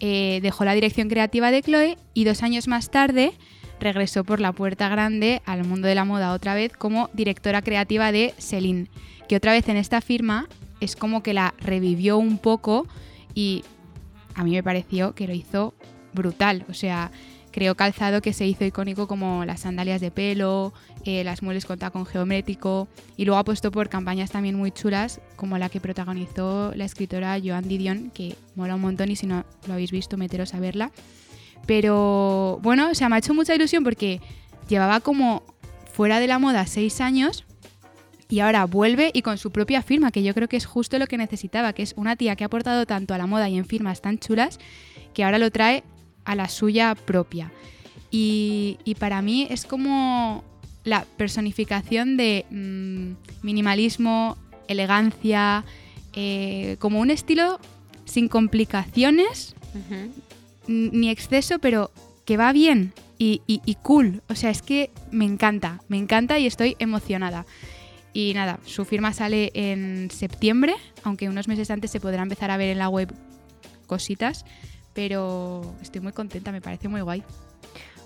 eh, dejó la dirección creativa de Chloe y dos años más tarde regresó por la puerta grande al mundo de la moda otra vez como directora creativa de Celine, que otra vez en esta firma es como que la revivió un poco y a mí me pareció que lo hizo brutal. O sea, creó calzado que se hizo icónico como las sandalias de pelo, eh, las muebles con tacón geométrico y luego apostó por campañas también muy chulas como la que protagonizó la escritora Joan Didion, que mola un montón y si no lo habéis visto meteros a verla. Pero bueno, o sea, me ha hecho mucha ilusión porque llevaba como fuera de la moda seis años y ahora vuelve y con su propia firma, que yo creo que es justo lo que necesitaba, que es una tía que ha aportado tanto a la moda y en firmas tan chulas, que ahora lo trae a la suya propia. Y, y para mí es como la personificación de mm, minimalismo, elegancia, eh, como un estilo sin complicaciones ni exceso, pero que va bien y, y- y cool. O sea, es que me encanta, me encanta y estoy emocionada. Y nada, su firma sale en septiembre, aunque unos meses antes se podrá empezar a ver en la web cositas, pero estoy muy contenta, me parece muy guay.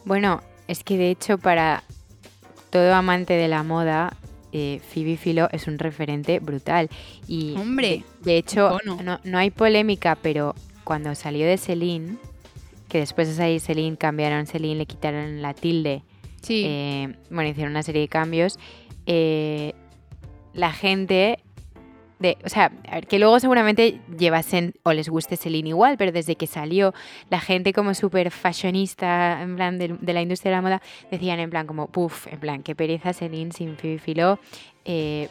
Bueno, es que de hecho para todo amante de la moda, eh, Phoebe Philo es un referente brutal. Y Hombre, de, de hecho, no, no hay polémica, pero cuando salió de Celine, que después de salir Celine cambiaron Celine, le quitaron la tilde, Sí, eh, bueno, hicieron una serie de cambios, eh, la gente... De, o sea, a ver, que luego seguramente llevasen o les guste Celine igual, pero desde que salió la gente como súper fashionista, en plan, de, de la industria de la moda, decían en plan como, puff, en plan, qué pereza Celine sin Philo, eh,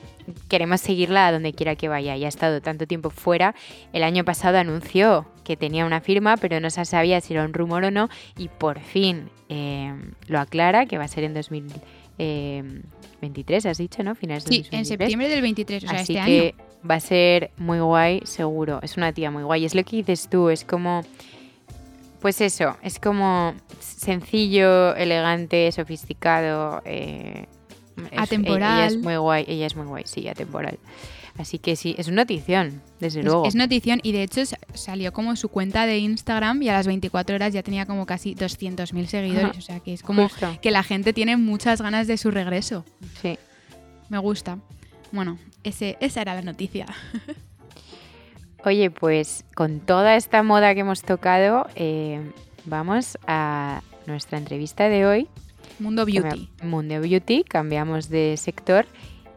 queremos seguirla a donde quiera que vaya. Y ha estado tanto tiempo fuera. El año pasado anunció que tenía una firma, pero no se sabía si era un rumor o no. Y por fin eh, lo aclara, que va a ser en 2023, has dicho, ¿no? Finales sí, 2023. en septiembre del 23, o sea, Así este que año. va a ser muy guay, seguro. Es una tía muy guay. Es lo que dices tú, es como. Pues eso, es como sencillo, elegante, sofisticado. eh, es- Atemporal. Ella es muy guay, ella es muy guay, sí, atemporal. Así que sí, es una notición, desde Es, luego. es notición y de hecho sa- salió como su cuenta de Instagram y a las 24 horas ya tenía como casi 200.000 seguidores. Ajá. O sea que es como Justo, que la gente tiene muchas ganas de su regreso. sí. Me gusta. Bueno, ese, esa era la noticia. Oye, pues con toda esta moda que hemos tocado, eh, vamos a nuestra entrevista de hoy. Mundo Beauty. Mundo Beauty, cambiamos de sector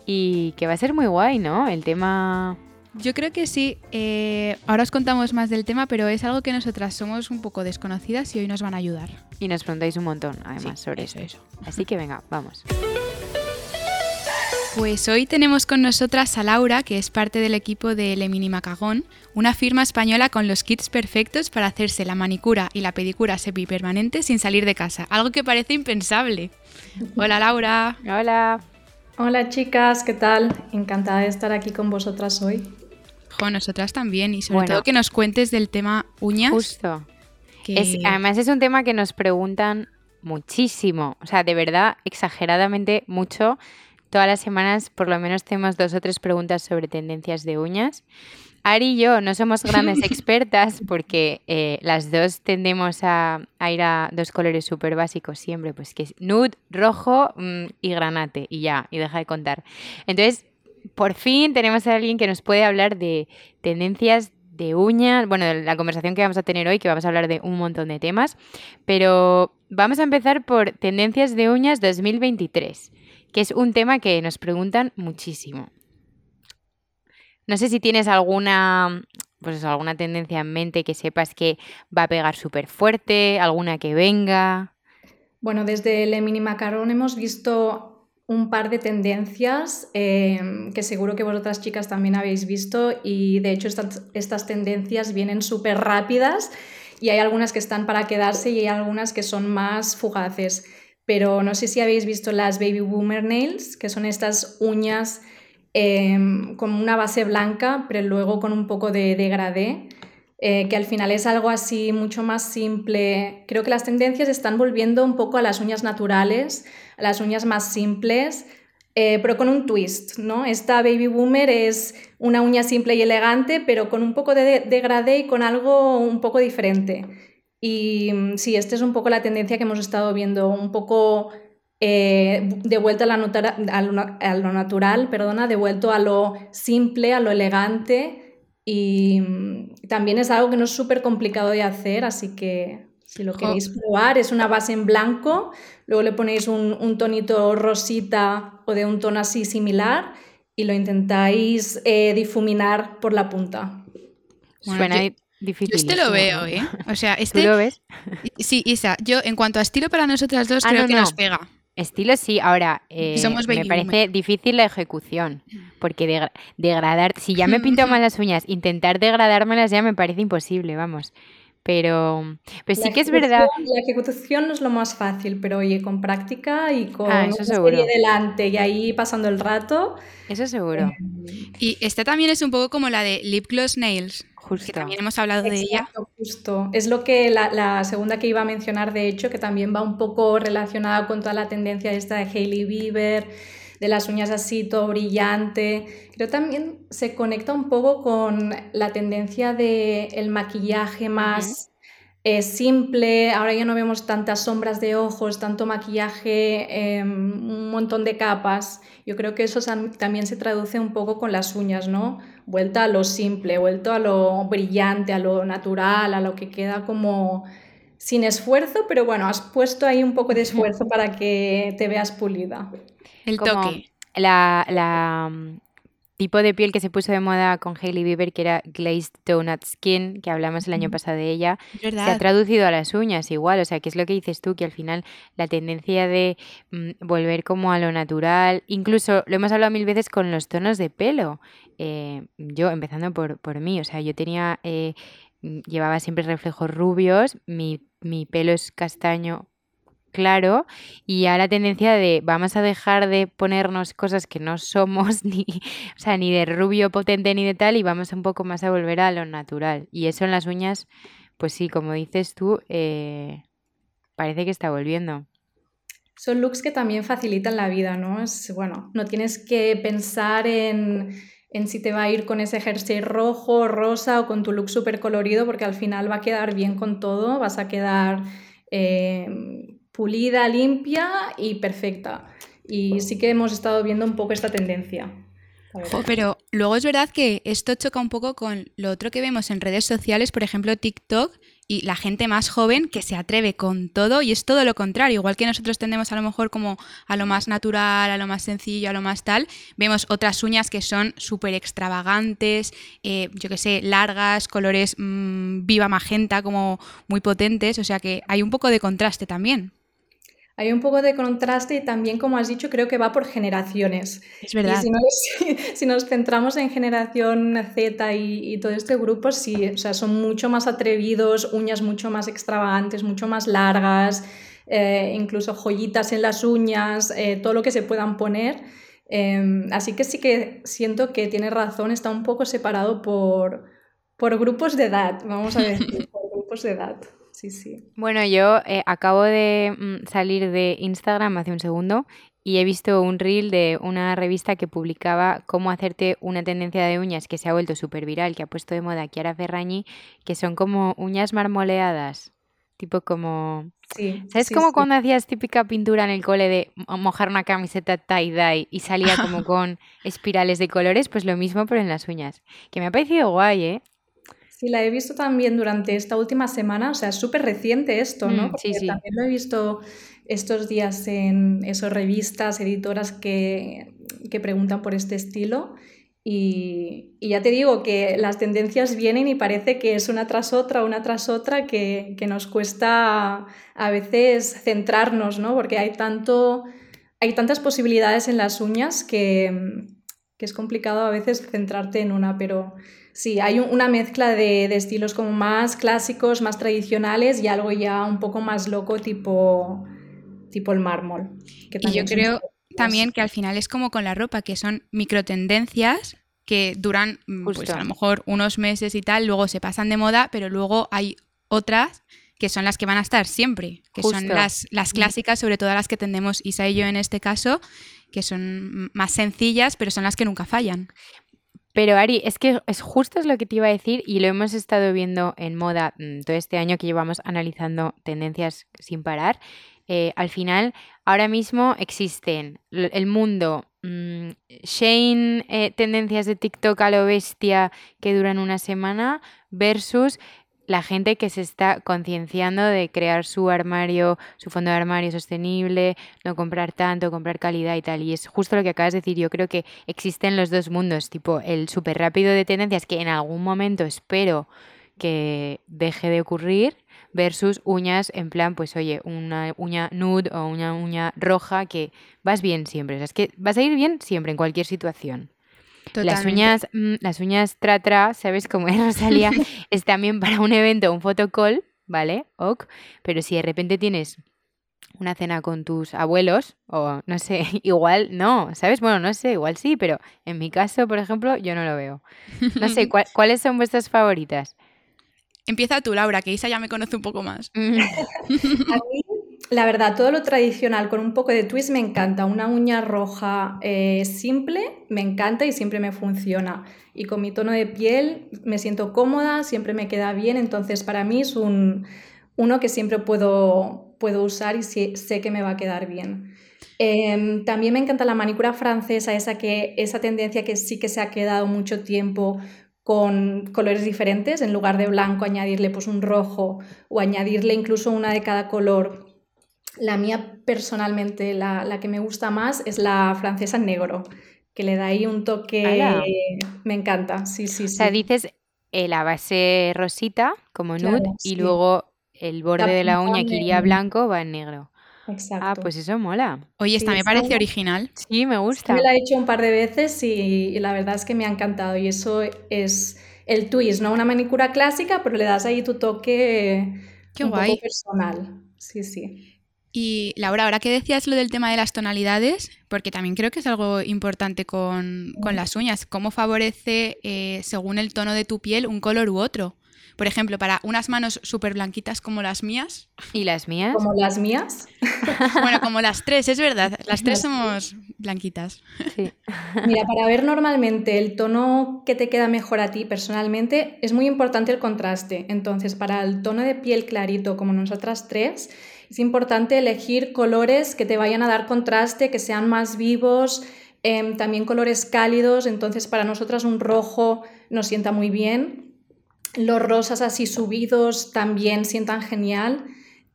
y que va a ser muy guay, ¿no? El tema... Yo creo que sí. eh, ahora os contamos más del tema, pero es algo que nosotras somos un poco desconocidas y hoy nos van a ayudar. Y nos preguntáis un montón, además, Sí, sobre eso, esto. eso. Así que venga, vamos. Pues hoy tenemos con nosotras a Laura, que es parte del equipo de Le Mini Macagón, una firma española con los kits perfectos para hacerse la manicura y la pedicura semipermanente sin salir de casa, algo que parece impensable. Hola Laura. Hola. Hola chicas, ¿qué tal? Encantada de estar aquí con vosotras hoy. Con nosotras también y sobre todo que nos cuentes del tema uñas. Justo. además es un tema que nos preguntan muchísimo, o sea, de verdad, exageradamente mucho Todas las semanas por lo menos tenemos dos o tres preguntas sobre tendencias de uñas. Ari y yo no somos grandes expertas porque eh, las dos tendemos a, ir a dos colores súper básicos siempre, pues que es nude, rojo mm, y granate y ya, y deja de contar. Entonces, por fin tenemos a alguien que nos puede hablar de tendencias de uñas, bueno, de la conversación que vamos a tener hoy, que vamos a hablar de un montón de temas, pero vamos a empezar por tendencias de uñas 2023 que es un tema que nos preguntan muchísimo. No sé si tienes alguna, pues alguna tendencia en mente que sepas que va a pegar súper fuerte, alguna que venga. Bueno, desde el Mini Macaron hemos visto un par de tendencias em, que seguro que vosotras chicas también habéis visto y de hecho estas, estas tendencias vienen súper rápidas y hay algunas que están para quedarse y hay algunas que son más fugaces pero no sé si habéis visto las Baby Boomer Nails, que son estas uñas em, con una base blanca, pero luego con un poco de degradé, eh, que al final es algo así mucho más simple. Creo que las tendencias están volviendo un poco a las uñas naturales, a las uñas más simples, eh, pero con un twist, ¿no? Esta Baby Boomer es una uña simple y elegante, pero con un poco de degradé y con algo un poco diferente. Y mm, sí, esta es un poco la tendencia que hemos estado viendo, un poco eh, de vuelta a, la a, lo, natural, perdona, de vuelto a lo simple, a lo elegante. Y mm, también es algo que no es súper complicado de hacer, así que si lo queréis probar, es una base en blanco, luego le ponéis un, tonito rosita o de un tono así similar y lo intentáis eh, difuminar por la punta. Suena, Difícil. Yo este lo veo, ¿eh? O sea, este... ¿Tú lo ves? Sí, Isa, yo en cuanto a estilo para nosotras dos, ah, creo que nos pega. Estilo sí, ahora eh, me parece difícil la ejecución, porque degradar, si ya me pinto mal las uñas, intentar degradármelas ya me parece imposible, vamos. Pero, pues sí que es verdad. La ejecución no es lo más fácil, pero oye, con práctica y con ah, delante y ahí pasando el rato. Eso seguro. Eh, y este también es un poco como la de Lip Gloss Nails. Que también hemos hablado de ella. Justo. Es lo que la, segunda que iba a mencionar, de hecho, que también va un poco relacionada con toda la tendencia esta de Hailey Bieber, de las uñas así, todo brillante. Creo también se conecta un poco con la tendencia del el maquillaje más es simple, ahora ya no vemos tantas sombras de ojos, tanto maquillaje, em, un montón de capas. Yo creo que eso también se traduce un poco con las uñas, ¿no? Vuelta a lo simple, vuelta a lo brillante, a lo natural, a lo que queda como sin esfuerzo, pero bueno, has puesto ahí un poco de esfuerzo para que te veas pulida. El toque. La, la, tipo de piel que se puso de moda con Hailey Bieber, que era Glazed Donut Skin, que hablamos el año pasado de ella, se ha traducido a las uñas igual. O sea, que es lo que dices tú, que al final la tendencia de mm, volver como a lo natural, incluso lo hemos hablado mil veces con los tonos de pelo. Eh, yo, empezando por, por mí, o sea, yo tenía... Eh, mm, llevaba siempre reflejos rubios, mi, mi pelo es castaño claro y a la tendencia de vamos a dejar de ponernos cosas que no somos ni, o sea, ni de rubio potente ni de tal y vamos un poco más a volver a lo natural. Y eso en las uñas, pues sí, como dices tú, eh, parece que está volviendo. Son looks que también facilitan la vida, ¿no? Es, bueno, no tienes que pensar en, en si te va a ir con ese jersey rojo, rosa o con tu look súper colorido, porque al final va a quedar bien con todo, vas a quedar eh, pulida, limpia y perfecta. Y sí que hemos estado viendo un poco esta tendencia. pero luego es verdad que esto choca un poco con lo otro que vemos en redes sociales, por ejemplo TikTok, y la gente más joven que se atreve con todo y es todo lo contrario. Igual que nosotros tendemos a lo mejor como a lo más natural, a lo más sencillo, a lo más tal, vemos otras uñas que son súper extravagantes, eh, yo que sé, largas, colores mm, viva magenta, como muy potentes, o sea que hay un poco de contraste también. Hay un poco de contraste y también, como has dicho, creo que va por generaciones. Es verdad. Y si nos, centramos en generación Z y, todo este grupo, sí, o sea, son mucho más atrevidos, uñas mucho más extravagantes, mucho más largas, eh, incluso joyitas en las uñas, eh, todo lo que se puedan poner. Em, así que sí que siento que tiene razón, está un poco separado por, por grupos de edad, vamos a decir, por grupos de edad. Sí, sí. Bueno, yo eh, acabo de mm, salir de Instagram hace un segundo y he visto un reel de una revista que publicaba cómo hacerte una tendencia de uñas que se ha vuelto súper viral, que ha puesto de moda Chiara Ferragni, que son como uñas marmoleadas. Tipo como... Sí, ¿Sabes como cuando hacías típica pintura en el cole de mojar una camiseta tie-dye y salía como con espirales de colores? Pues lo mismo pero en las uñas. Que me ha parecido guay, ¿eh? Sí, la he visto también durante esta última semana, o sea, es súper reciente esto, ¿no? Mm, sí, sí. también lo he visto estos días en esas revistas, editoras que, que preguntan por este estilo y, ya te digo que las tendencias vienen y parece que es una tras otra, una tras otra, que, nos cuesta a veces centrarnos, ¿no? Porque hay, tanto, hay tantas posibilidades en las uñas que, es complicado a veces centrarte en una, pero sí, hay una mezcla de, estilos como más clásicos, más tradicionales y algo ya un poco más loco tipo, tipo el mármol. y yo creo también que al final es como con la ropa, que son microtendencias que duran mm, pues, a lo mejor unos meses y tal, luego se pasan de moda, pero luego hay otras que son las que van a estar siempre, que son las, las clásicas, sobre todo las que tendemos Isa y yo en este caso, que son más sencillas, pero son las que nunca fallan. Pero Ari, es que es justo lo que te iba a decir y lo hemos estado viendo en moda mm, todo este año que llevamos analizando tendencias sin parar. Eh, al final, ahora mismo existen el mundo mm, Shane, eh, tendencias de TikTok a lo bestia que duran una semana, versus la gente que se está concienciando de crear su armario, su fondo de armario sostenible, no comprar tanto, comprar calidad y tal. Y es justo lo que acabas de decir. Yo creo que existen los dos mundos, tipo el súper rápido de tendencias que en algún momento espero que deje de ocurrir versus uñas en plan, pues oye, una uña nude o una uña roja que vas bien siempre. O sea, es que vas a ir bien siempre en cualquier situación. Las uñas, mm, las uñas tra tra, ¿sabes cómo es Rosalía? es también para un evento, un photocall, ¿vale? Ok. Pero si de repente tienes una cena con tus abuelos, o no sé, igual no, ¿sabes? Bueno, no sé, igual sí, pero en mi caso, por ejemplo, yo no lo veo. No sé, ¿cuáles son vuestras favoritas? Empieza tú, Laura, que Isa ya me conoce un poco más. a mí, la verdad, todo lo tradicional con un poco de twist me encanta. Una uña roja eh, simple me encanta y siempre me funciona. Y con mi tono de piel me siento cómoda, siempre me queda bien. Entonces, para mí es un, uno que siempre puedo, puedo usar y sé, que me va a quedar bien. Em, también me encanta la manicura francesa, esa, que, esa tendencia que sí que se ha quedado mucho tiempo con colores diferentes, en lugar de blanco añadirle pues un rojo o añadirle incluso una de cada color. La mía personalmente, la, que me gusta más es la francesa negro, que le da ahí un toque, me encanta, sí, sí, sí. O sea, dices eh, la base rosita como nude y luego el borde de la uña que iría blanco va en negro. Ah, Exacto. Ah, pues eso mola. Oye, esta me parece original. Sí, me gusta. me la he hecho un par de veces y, la verdad es que me ha encantado. Y eso es el twist, ¿no? Una manicura clásica, pero le das ahí tu toque Qué un guay. personal. Sí, sí. Y Laura, ahora que decías lo del tema de las tonalidades, porque también creo que es algo importante con, las uñas, ¿cómo favorece eh, según el tono de tu piel un color u otro? Por ejemplo, para unas manos súper blanquitas como las mías. ¿Y las mías? Como las mías. bueno, como las tres, es verdad. Las tres somos blanquitas. Sí. Mira, para ver normalmente el tono que te queda mejor a ti personalmente, es muy importante el contraste. Entonces, para el tono de piel clarito como nosotras tres, es importante elegir colores que te vayan a dar contraste, que sean más vivos, em, también colores cálidos. Entonces, para nosotras un rojo nos sienta muy bien los rosas así subidos también sientan genial.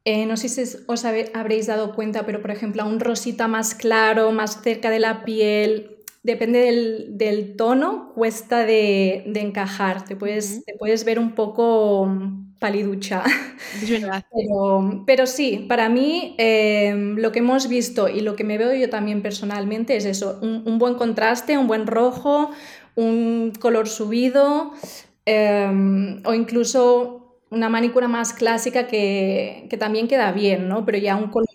Eh, no sé si os habréis dado cuenta, pero por ejemplo, un rosita más claro, más cerca de la piel, depende del, tono, cuesta de, encajar. Te puedes, te puedes ver un poco paliducha. Pero, pero sí, para mí em, lo que hemos visto y lo que me veo yo también personalmente es eso, un, un buen contraste, un buen rojo, un color subido em, o incluso una manicura más clásica que, que, también queda bien, ¿no? Pero ya un color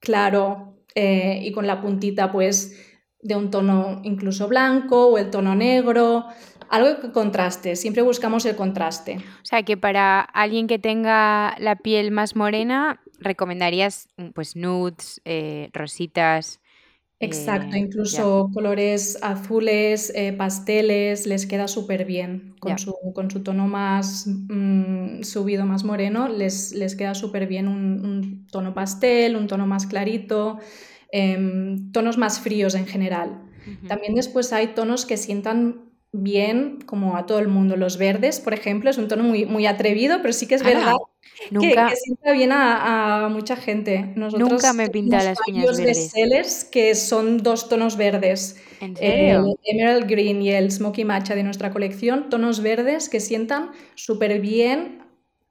claro eh, y con la puntita pues de un tono incluso blanco o el tono negro, algo que contraste, siempre buscamos el contraste. O sea que para alguien que tenga la piel más morena, recomendarías pues nudes, eh, rositas. Exacto, eh, incluso colores azules, eh, pasteles, les queda súper bien. Con, su, con, su, tono más mm, subido, más moreno, les, les queda súper bien un, un, tono pastel, un tono más clarito. Em, tonos más fríos en general. También después hay tonos que sientan bien como a todo el mundo. Los verdes, por ejemplo, es un tono muy, muy atrevido, pero sí que es verdad que, sienta bien a, mucha gente. Nosotros nunca me pinta las uñas verdes. que son dos tonos verdes. ¿En serio? El Emerald Green y el Smoky Matcha de nuestra colección, tonos verdes que sientan súper bien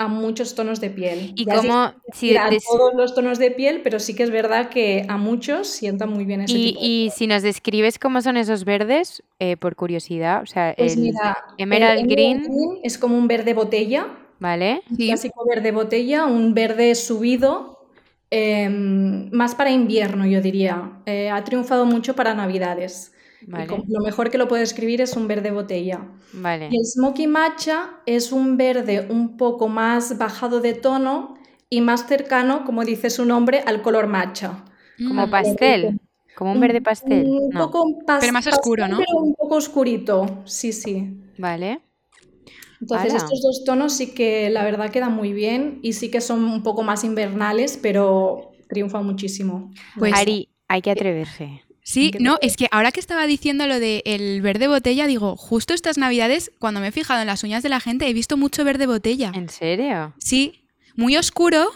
a muchos tonos de piel. Y como si a todos los tonos de piel, pero sí que es verdad que a muchos sienta muy bien ese y, tipo Y si nos describes cómo son esos verdes, eh, por curiosidad, o sea, pues el Emerald Green... es como un verde botella. Vale. Clásico verde botella, un verde subido, em, más para invierno, yo diría. Eh, ha triunfado mucho para Navidades. Lo mejor que lo puedo escribir es un verde botella. Vale. Y el Smoky Matcha es un verde un poco más bajado de tono y más cercano, como dice su nombre, al color matcha. Como pastel. Como un verde pastel. Un poco Pero más oscuro, ¿no? Pero un poco oscurito, sí, sí. Vale. Entonces estos dos tonos sí que la verdad quedan muy bien y sí que son un poco más invernales, pero triunfan muchísimo. Pues Ari, hay que atreverse. Sí, no, es que ahora que estaba diciendo lo de el verde botella, digo, justo estas navidades, cuando me he fijado en las uñas de la gente, he visto mucho verde botella. ¿En serio? Sí, muy oscuro,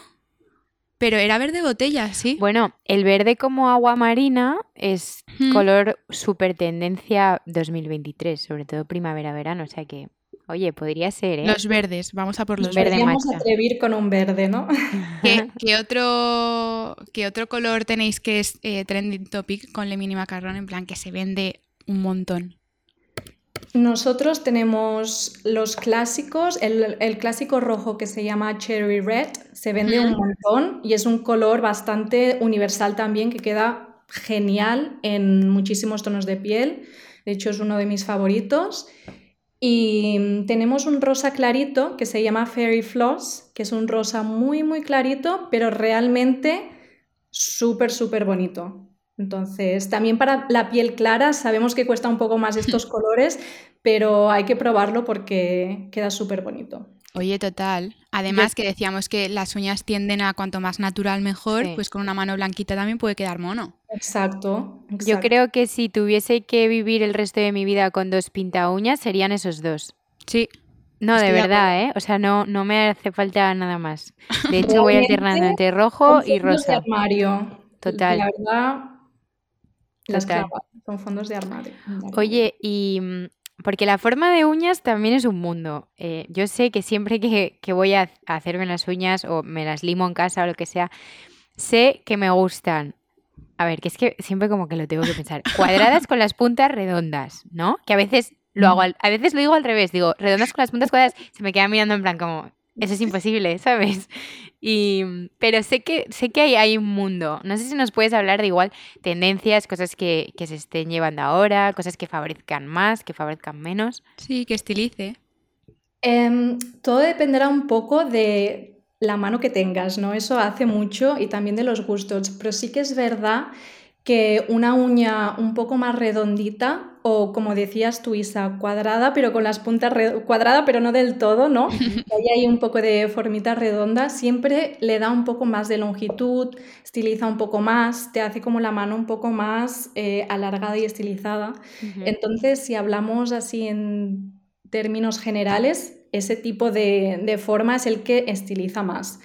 pero era verde botella, sí. Bueno, el verde como agua marina es color super tendencia 2023, sobre todo primavera-verano, o sea que Oye, podría ser, ¿eh? Los verdes, vamos a por los verdes. Vamos a atrever con un verde, ¿no? ¿Qué, otro, ¿Qué, otro, color tenéis que es eh, trending topic con Le Mini Macarrón? En plan, que se vende un montón. Nosotros tenemos los clásicos, el, el, clásico rojo que se llama Cherry Red, se vende un montón y es un color bastante universal también que queda genial en muchísimos tonos de piel. De hecho, es uno de mis favoritos. Y mm, tenemos un rosa clarito que se llama Fairy Floss, que es un rosa muy, muy clarito, pero realmente súper, súper bonito. Entonces, también para la piel clara, sabemos que cuesta un poco más estos colores, pero hay que probarlo porque queda súper bonito. Oye, total. Además que decíamos que las uñas tienden a cuanto más natural mejor, pues con una mano blanquita también puede quedar mono. Exacto, Yo creo que si tuviese que vivir el resto de mi vida con dos pinta uñas, serían esos dos. Sí. No, de verdad, ¿eh? O sea, no, no me hace falta nada más. De hecho, voy alternando entre rojo y rosa. De armario. Total. La verdad, las son fondos de armario. Oye, y mm, porque la forma de uñas también es un mundo. Eh, yo sé que siempre que, que, voy a hacerme las uñas o me las limo en casa o lo que sea, sé que me gustan. A ver, que es que siempre como que lo tengo que pensar. Cuadradas con las puntas redondas, ¿no? Que a veces lo hago, a veces lo digo al revés. Digo, redondas con las puntas cuadradas, se me queda mirando en plan como, eso es imposible, ¿sabes? Y, pero sé que, sé que hay, hay, un mundo. No sé si nos puedes hablar de igual tendencias, cosas que, que, se estén llevando ahora, cosas que favorezcan más, que favorezcan menos. Sí, que estilice. Eh, todo dependerá un poco de la mano que tengas, ¿no? Eso hace mucho y también de los gustos. Pero sí que es verdad que una uña un poco más redondita o como decías tú, Isa, cuadrada, pero con las puntas cuadrada, pero no del todo, ¿no? Ahí hay un poco de formita redonda, siempre le da un poco más de longitud, estiliza un poco más, te hace como la mano un poco más eh, alargada y estilizada. Entonces, si hablamos así en términos generales, ese tipo de, de forma es el que estiliza más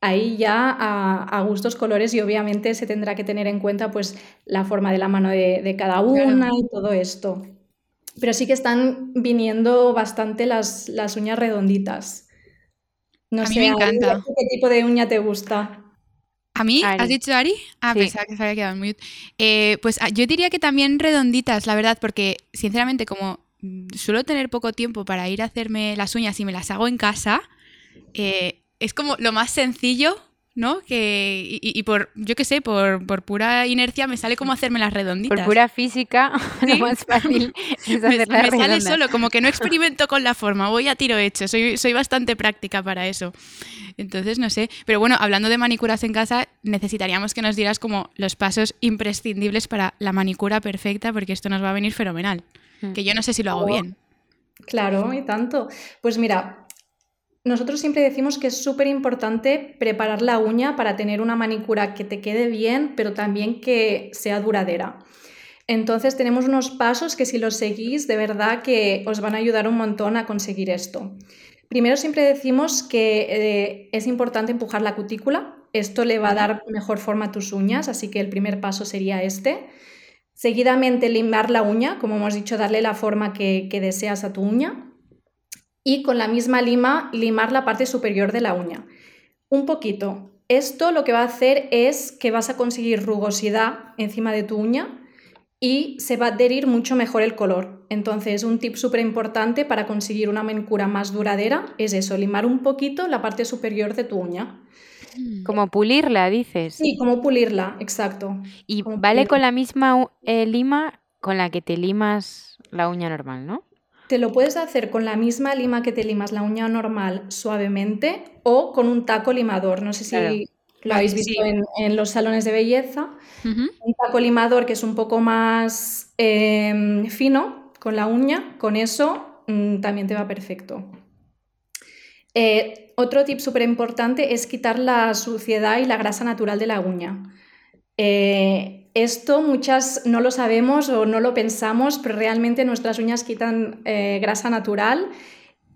ahí ya a, gustos colores y obviamente se tendrá que tener en cuenta pues la forma de la mano de, cada una y todo esto. pero sí que están viniendo bastante las, las uñas redonditas. No a mí me encanta. ¿Qué tipo de uña te gusta? ¿A mí? ¿Has dicho Ari? Ah, pensaba que se había quedado en mute. Eh, pues ah, yo diría que también redonditas, la verdad, porque sinceramente como suelo tener poco tiempo para ir a hacerme las uñas y me las hago en casa, eh, es como lo más sencillo ¿no? Que, y, por, yo qué sé, por, pura inercia me sale como hacerme las redonditas. Por pura física, lo más fácil es me, me sale solo, como que no experimento con la forma, voy a tiro hecho, soy, soy bastante práctica para eso. Entonces, no sé. Pero bueno, hablando de manicuras en casa, necesitaríamos que nos dieras como los pasos imprescindibles para la manicura perfecta, porque esto nos va a venir fenomenal. Hmm. Que yo no sé si lo hago bien. Claro, y tanto. Pues mira, nosotros siempre decimos que es súper importante preparar la uña para tener una manicura que te quede bien, pero también que sea duradera. Entonces tenemos unos pasos que si los seguís, de verdad que os van a ayudar un montón a conseguir esto. Primero siempre decimos que eh, es importante empujar la cutícula. Esto le va a dar mejor forma a tus uñas, así que el primer paso sería este. Seguidamente limar la uña, como hemos dicho, darle la forma que deseas a tu uña y con la misma lima limar la parte superior de la uña. Un poquito. Esto lo que va a hacer es que vas a conseguir rugosidad encima de tu uña y se va a adherir mucho mejor el color. Entonces, un tip súper importante para conseguir una manicura más duradera es eso, limar un poquito la parte superior de tu uña. Mm. Como pulirla, dices. Sí, como pulirla, exacto. Y vale con la misma eh, lima con la que te limas la uña normal, ¿no? Te lo puedes hacer con la misma lima que te limas la uña normal suavemente o con un taco limador. No sé si lo habéis visto en, los salones de belleza. Un taco limador que es un poco más em, fino con la uña, con eso mm, también te va perfecto. Eh, otro tip súper importante es quitar la suciedad y la grasa natural de la uña. Eh, esto muchas no lo sabemos o no lo pensamos, pero realmente nuestras uñas quitan eh, grasa natural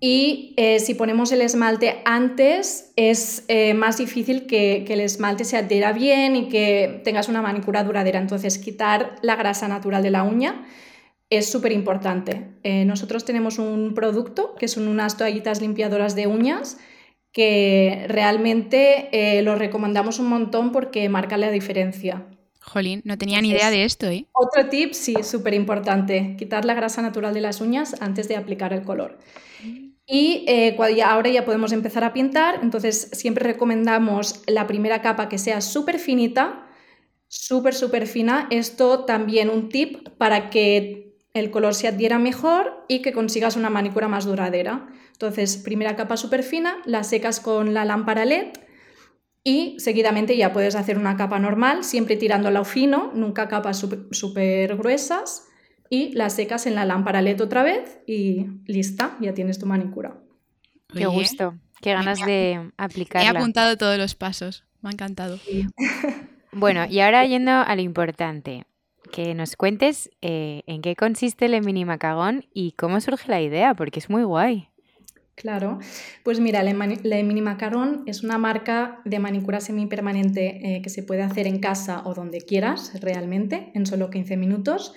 y eh, si ponemos el esmalte antes es eh, más difícil que, el esmalte se adhiera bien y que tengas una manicura duradera. Entonces quitar la grasa natural de la uña es súper importante. nosotros tenemos un producto que son unas toallitas limpiadoras de uñas que realmente lo recomendamos un montón porque marca la diferencia. Jolín, no tenía ni idea de esto, ¿eh? Otro tip, sí, súper importante, quitar la grasa natural de las uñas antes de aplicar el color. Y eh, ahora ya podemos empezar a pintar, entonces siempre recomendamos la primera capa que sea súper finita, súper, súper fina. Esto también un tip para que el color se adhiera mejor y que consigas una manicura más duradera. Entonces, primera capa súper fina, la secas con la lámpara LED y seguidamente ya puedes hacer una capa normal, siempre tirando a fino, nunca capas súper gruesas. Y la secas en la lámpara LED otra vez y lista, ya tienes tu manicura. Qué gusto, qué ganas de aplicarla. He apuntado todos los pasos, me ha encantado. Bueno, y ahora yendo a lo importante, que nos cuentes eh, en qué consiste el mini macagón y cómo surge la idea, porque es muy guay. Claro, pues mira, Le, Mini Macaron es una marca de manicura semipermanente eh, que se puede hacer en casa o donde quieras realmente, en solo 15 minutos,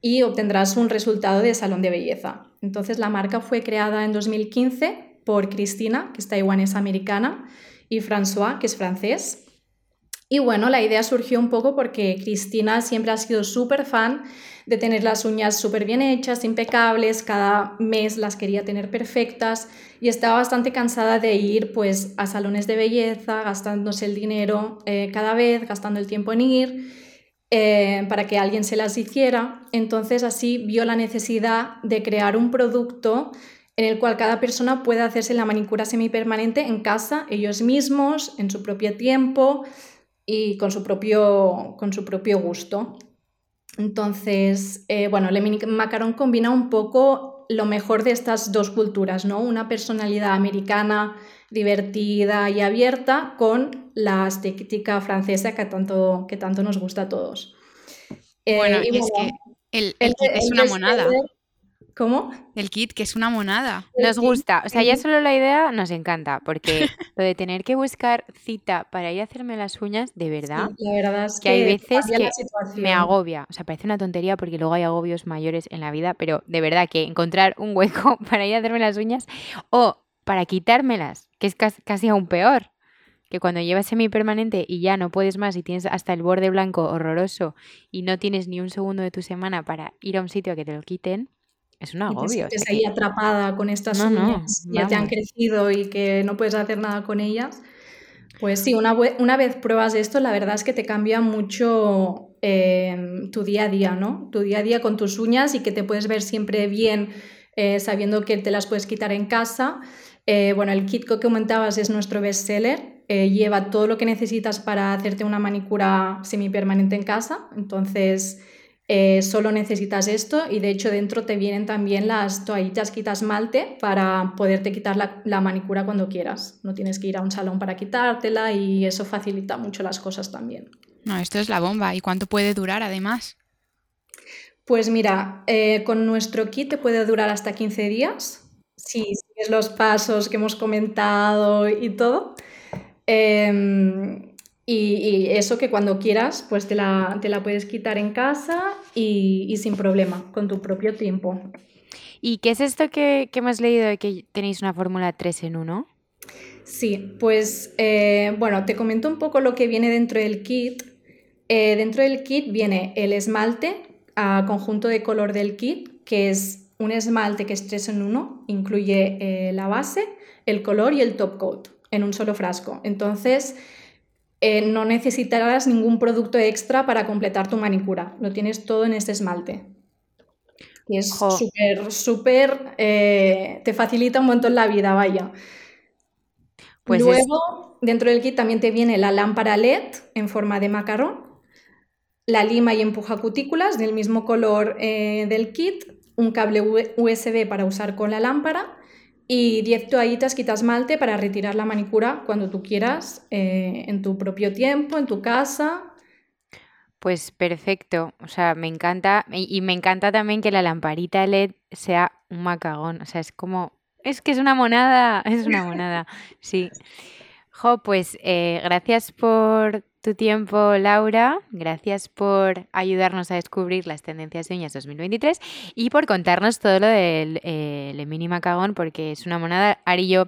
y obtendrás un resultado de salón de belleza. Entonces la marca fue creada en 2015 por Cristina, que es taiwanesa americana, y François, que es francés. Y bueno, la idea surgió un poco porque Cristina siempre ha sido súper fan de tener las uñas súper bien hechas, impecables, cada mes las quería tener perfectas y estaba bastante cansada de ir pues a salones de belleza, gastándose el dinero eh, cada vez, gastando el tiempo en ir. Eh, para que alguien se las hiciera. Entonces así vio la necesidad de crear un producto en el cual cada persona pueda hacerse la manicura semipermanente en casa, ellos mismos, en su propio tiempo y con su propio, con su propio gusto. Entonces, eh, bueno, el mini macarón combina un poco lo mejor de estas dos culturas, ¿no? Una personalidad americana divertida y abierta con la estética francesa que tanto, que tanto nos gusta a todos. Eh, bueno, y es que el, es una monada. ¿Cómo? El kit, que es una monada. Nos gusta, o sea, ya solo la idea nos encanta, porque lo de tener que buscar cita para ir a hacerme las uñas, de verdad, Sí, la verdad es que hay veces que me agobia. O sea, parece una tontería porque luego hay agobios mayores en la vida, pero de verdad que encontrar un hueco para ir a hacerme las uñas o para quitármelas, que es cas- casi aún peor. Que cuando llevas semipermanente y ya no puedes más y tienes hasta el borde blanco horroroso y no tienes ni un segundo de tu semana para ir a un sitio a que te lo quiten, es un agobio. sea sientes que- ahí atrapada con estas No, no, uñas, ya te han crecido y que no puedes hacer nada con ellas. Pues sí, una, una vez pruebas esto, la verdad es que te cambia mucho eh, tu día a día, ¿no? Tu día a día con tus uñas y que te puedes ver siempre bien eh, sabiendo que te las puedes quitar en casa. Eh, bueno, el kit que comentabas es nuestro bestseller. eh, lleva todo lo que necesitas para hacerte una manicura semipermanente en casa. Entonces, eh, solo necesitas esto y de hecho dentro te vienen también las toallitas quita esmalte para poderte quitar la, la manicura cuando quieras. No tienes que ir a un salón para quitártela y eso facilita mucho las cosas también. No, esto es la bomba. ¿Y cuánto puede durar además? Pues mira, eh, con nuestro kit te puede durar hasta 15 días, si sigues los pasos que hemos comentado y todo. Em, y, y eso que cuando quieras, pues te la, te la puedes quitar en casa y, y sin problema, con tu propio tiempo. ¿Y qué es esto que, que hemos leído de que tenéis una fórmula 3 en 1? Sí, pues eh, bueno, te comento un poco lo que viene dentro del kit. Eh, dentro del kit viene el esmalte a conjunto de color del kit, que es un esmalte que es 3 en 1, incluye eh, la base, el color y el top coat en un solo frasco. Entonces, eh, no necesitarás ningún producto extra para completar tu manicura, lo tienes todo en este esmalte. Y es súper, súper, eh, te facilita un montón la vida, vaya. Pues es- Luego, dentro del kit también te viene la lámpara LED en forma de macarrón, la lima y empuja cutículas del mismo color eh, del kit, un cable USB para usar con la lámpara y 10 toallitas quita esmalte para retirar la manicura cuando tú quieras, eh, en tu propio tiempo, en tu casa. Pues perfecto, o sea, me encanta y, me encanta también que la lamparita LED sea un macagón, o sea, es como, es que es una monada, es una monada, sí. Jo, pues eh, gracias por tu tiempo, Laura, gracias por ayudarnos a descubrir las tendencias de uñas 2023 y por contarnos todo lo del eh, Le Mini Macagón, porque es una monada. Ari y yo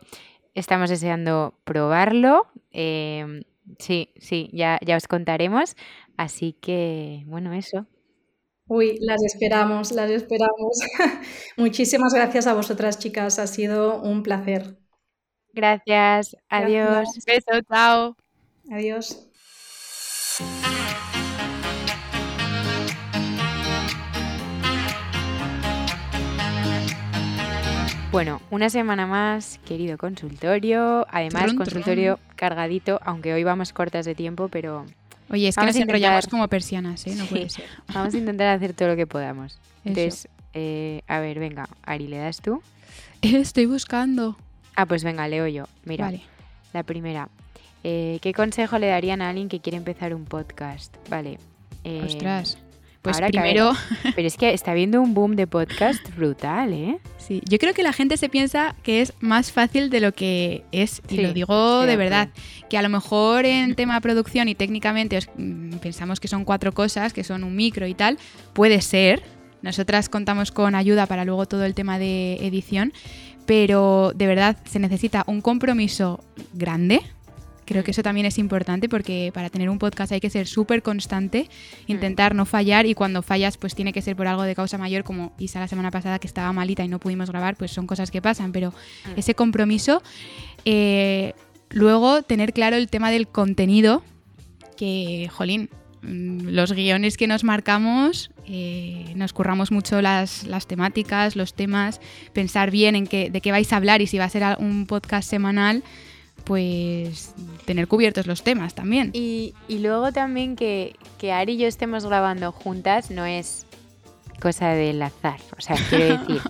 estamos deseando probarlo. eh, sí, sí, ya, ya os contaremos. Así que, bueno, eso. Uy, las esperamos, las esperamos. Muchísimas gracias a vosotras, chicas, ha sido un placer. Gracias, adiós. Gracias. Beso, chao. Adiós. Bueno, una semana más, querido consultorio. Además, consultorio cargadito, aunque hoy vamos cortas de tiempo, pero Oye, es que nos enrollamos como persianas, ¿eh? No Sí. puede ser. vamos a intentar hacer todo lo que podamos. Entonces, eh, a ver, venga, Ari, ¿le das tú? Estoy buscando. Ah, pues venga, leo yo. Mira, Vale. la primera. Eh, ¿Qué consejo le darían a alguien que quiere empezar un podcast? Vale. eh, Ostras. Pues ahora primero, Pero es que está habiendo un boom de podcast brutal, ¿eh? sí, yo creo que la gente se piensa que es más fácil de lo que es, y Sí, lo digo de verdad, que a lo mejor en tema producción y técnicamente os- mm, pensamos que son cuatro cosas, que son un micro y tal, puede ser. Nosotras contamos con ayuda para luego todo el tema de edición, pero de verdad se necesita un compromiso grande. Creo que eso también es importante porque para tener un podcast hay que ser súper constante, intentar no fallar y cuando fallas pues tiene que ser por algo de causa mayor como Isa la semana pasada que estaba malita y no pudimos grabar, pues son cosas que pasan, pero Mm. ese compromiso, eh, luego tener claro el tema del contenido, que, jolín, mm, los guiones que nos marcamos, eh, nos curramos mucho las, las temáticas, los temas, pensar bien en qué, de qué vais a hablar y si va a ser un podcast semanal, pues tener cubiertos los temas también. Y, y luego también que, que Ari y yo estemos grabando juntas no es cosa del azar. O sea, quiero decir.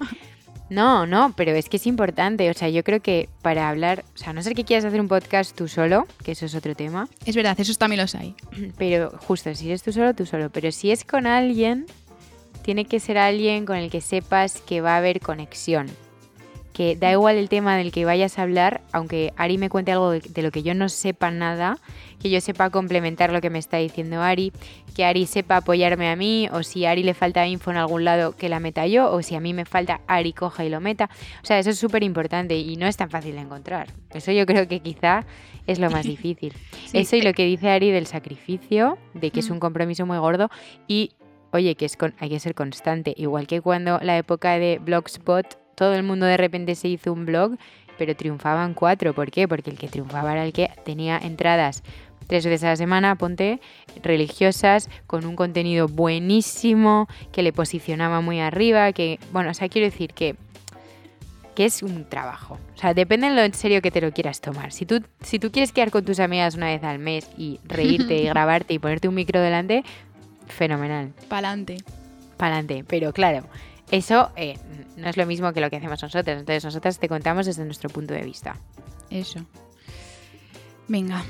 No, no, pero es que es importante. O sea, yo creo que para hablar, o sea, a no ser que quieras hacer un podcast tú solo, que eso es otro tema, Es verdad, esos también los hay. pero justo, si eres tú solo, tú solo. Pero si es con alguien, tiene que ser alguien con el que sepas que va a haber conexión. Que da igual el tema del que vayas a hablar, aunque Ari me cuente algo de, de lo que yo no sepa nada, que yo sepa complementar lo que me está diciendo Ari, que Ari sepa apoyarme a mí, o si a Ari le falta info en algún lado, que la meta yo, o si a mí me falta, Ari coja y lo meta. O sea, eso es súper importante y no es tan fácil de encontrar. Eso yo creo que quizá es lo más difícil. Sí. Eso y lo que dice Ari del sacrificio, de que es Mm. un compromiso muy gordo y, oye, que es con- hay que ser constante. Igual que cuando la época de Blogspot, todo el mundo de repente se hizo un blog, pero triunfaban cuatro. ¿Por qué? Porque el que triunfaba era el que tenía entradas tres veces a la semana, ponte, religiosas, con un contenido buenísimo, que le posicionaba muy arriba, que, bueno, o sea, quiero decir que que es un trabajo. O sea, depende de lo en serio que te lo quieras tomar. Si tú, si tú quieres quedar con tus amigas una vez al mes y reírte y grabarte y ponerte un micro delante, fenomenal, Pa'lante. pa'lante. Pero claro, eso eh, no es lo mismo que lo que hacemos nosotras. Entonces nosotras te contamos desde nuestro punto de vista. Eso. Venga.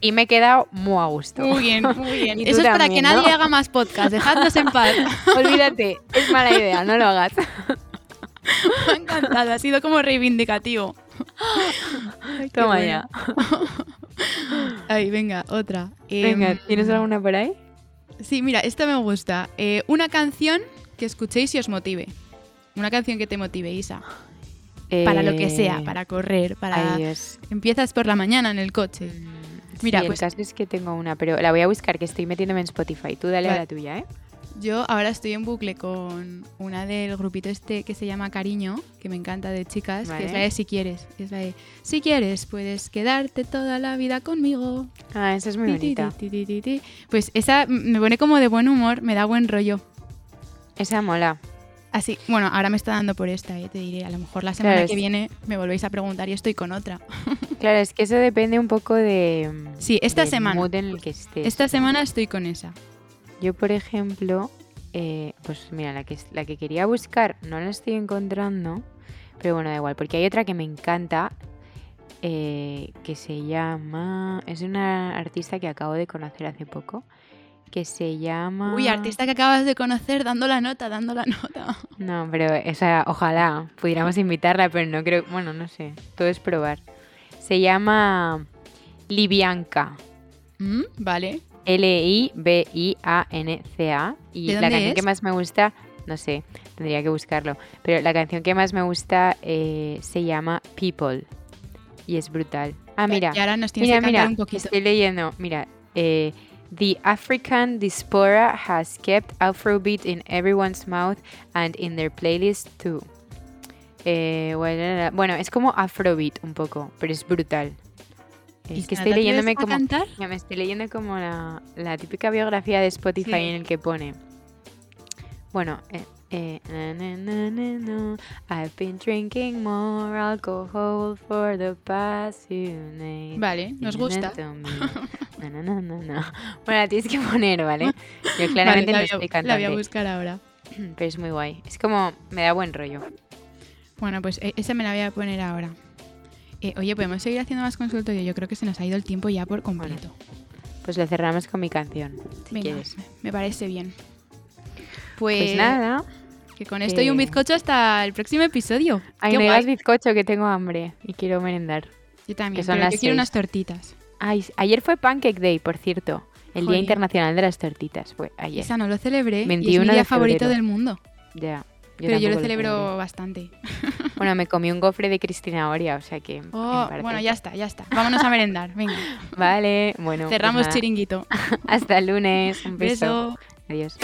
Y me he quedado muy a gusto. Muy bien, muy bien. Eso es para que nadie haga más podcast. Dejadnos en paz. Olvídate, es mala idea, no lo hagas. Me ha encantado. Ha sido como reivindicativo. Ay, Toma bueno. ya. Ay, venga, otra. Venga, Em, ¿tienes alguna por ahí? Sí, mira, esta me gusta. Eh, una canción que escuchéis y os motive. Una canción que te motive, Isa. Para lo que sea, Eh, para correr, para... Empiezas por la mañana en el coche. Mira, sí, pues- el caso es que tengo una, pero la voy a buscar, que estoy metiéndome en Spotify. Tú dale Vale. a la tuya, ¿eh? Yo ahora estoy en bucle con una del grupito este que se llama Cariño, que me encanta de chicas, que es la de Si quieres. que Es la de Si quieres, puedes quedarte toda la vida conmigo. Ah, esa es muy Ti, bonita. ti, ti. Pues esa me pone como de buen humor, me da buen rollo. Esa mola. Así, bueno, ahora me está dando por esta, eh, te diré. A lo mejor la semana Claro, que es- viene me volvéis a preguntar y estoy con otra. Claro, es que eso depende un poco de. Sí, esta del semana. mood en el que estés. Esta semana estoy con esa. Yo, por ejemplo, eh, pues mira, la que, la que quería buscar no la estoy encontrando, pero bueno, da igual, porque hay otra que me encanta, eh, que se llama... Es una artista que acabo de conocer hace poco, que se llama... Uy, artista que acabas de conocer, dando la nota, dando la nota. No, pero esa, ojalá pudiéramos invitarla, pero no creo, bueno, no sé, todo es probar. Se llama Libianca. Mm, Vale. L-I-B-I-A-N-C-A. Y ¿De la canción que más me gusta, no sé, tendría que buscarlo. Pero la canción que más me gusta eh, se llama People. Y es brutal. Ah, mira. Y ahora nos tienes Mira, que mira, un poquito. estoy leyendo. Mira, eh, The African diaspora has kept Afrobeat in everyone's mouth and in their playlist too. Eh, bueno, bueno, es como Afrobeat un poco, pero es brutal. ¿Y Es que estoy leyéndome ¿quieres a como... cantar? Ya me estoy leyendo como la, la típica biografía de Spotify Sí. en el que pone. Bueno, eh, eh, na, na, na, I've been drinking more alcohol for the past few. Vale, nos gusta. Na, na, na, na. Bueno, la tienes que poner, ¿vale? Yo claramente Vale, no la, estoy a, la voy a buscar ahora. pero es muy guay. Es como, me da buen rollo. Bueno, pues eh, esa me la voy a poner ahora. Eh, oye, podemos seguir haciendo más consultorio. Yo creo que se nos ha ido el tiempo ya por completo. Pues lo cerramos con mi canción, si Venga, quieres. me parece bien. Pues, Pues nada. que con esto y un bizcocho hasta el próximo episodio. Ay, no bizcocho que tengo hambre y quiero merendar. Yo también, que son pero las yo quiero unas tortitas. Ay, ayer fue Pancake Day, por cierto. El Día. Internacional de las Tortitas fue ayer. Esa no lo celebré y es 21 mi de día favorito del mundo. Ya. pero yo lo celebro bastante. Bueno, me comí un gofre de Cristina Oria, o sea que. Oh, bueno, ya está, ya está. Vámonos a merendar. Venga, Vale, bueno. pues cerramos chiringuito. Hasta el lunes. Un beso. Beso. Adiós.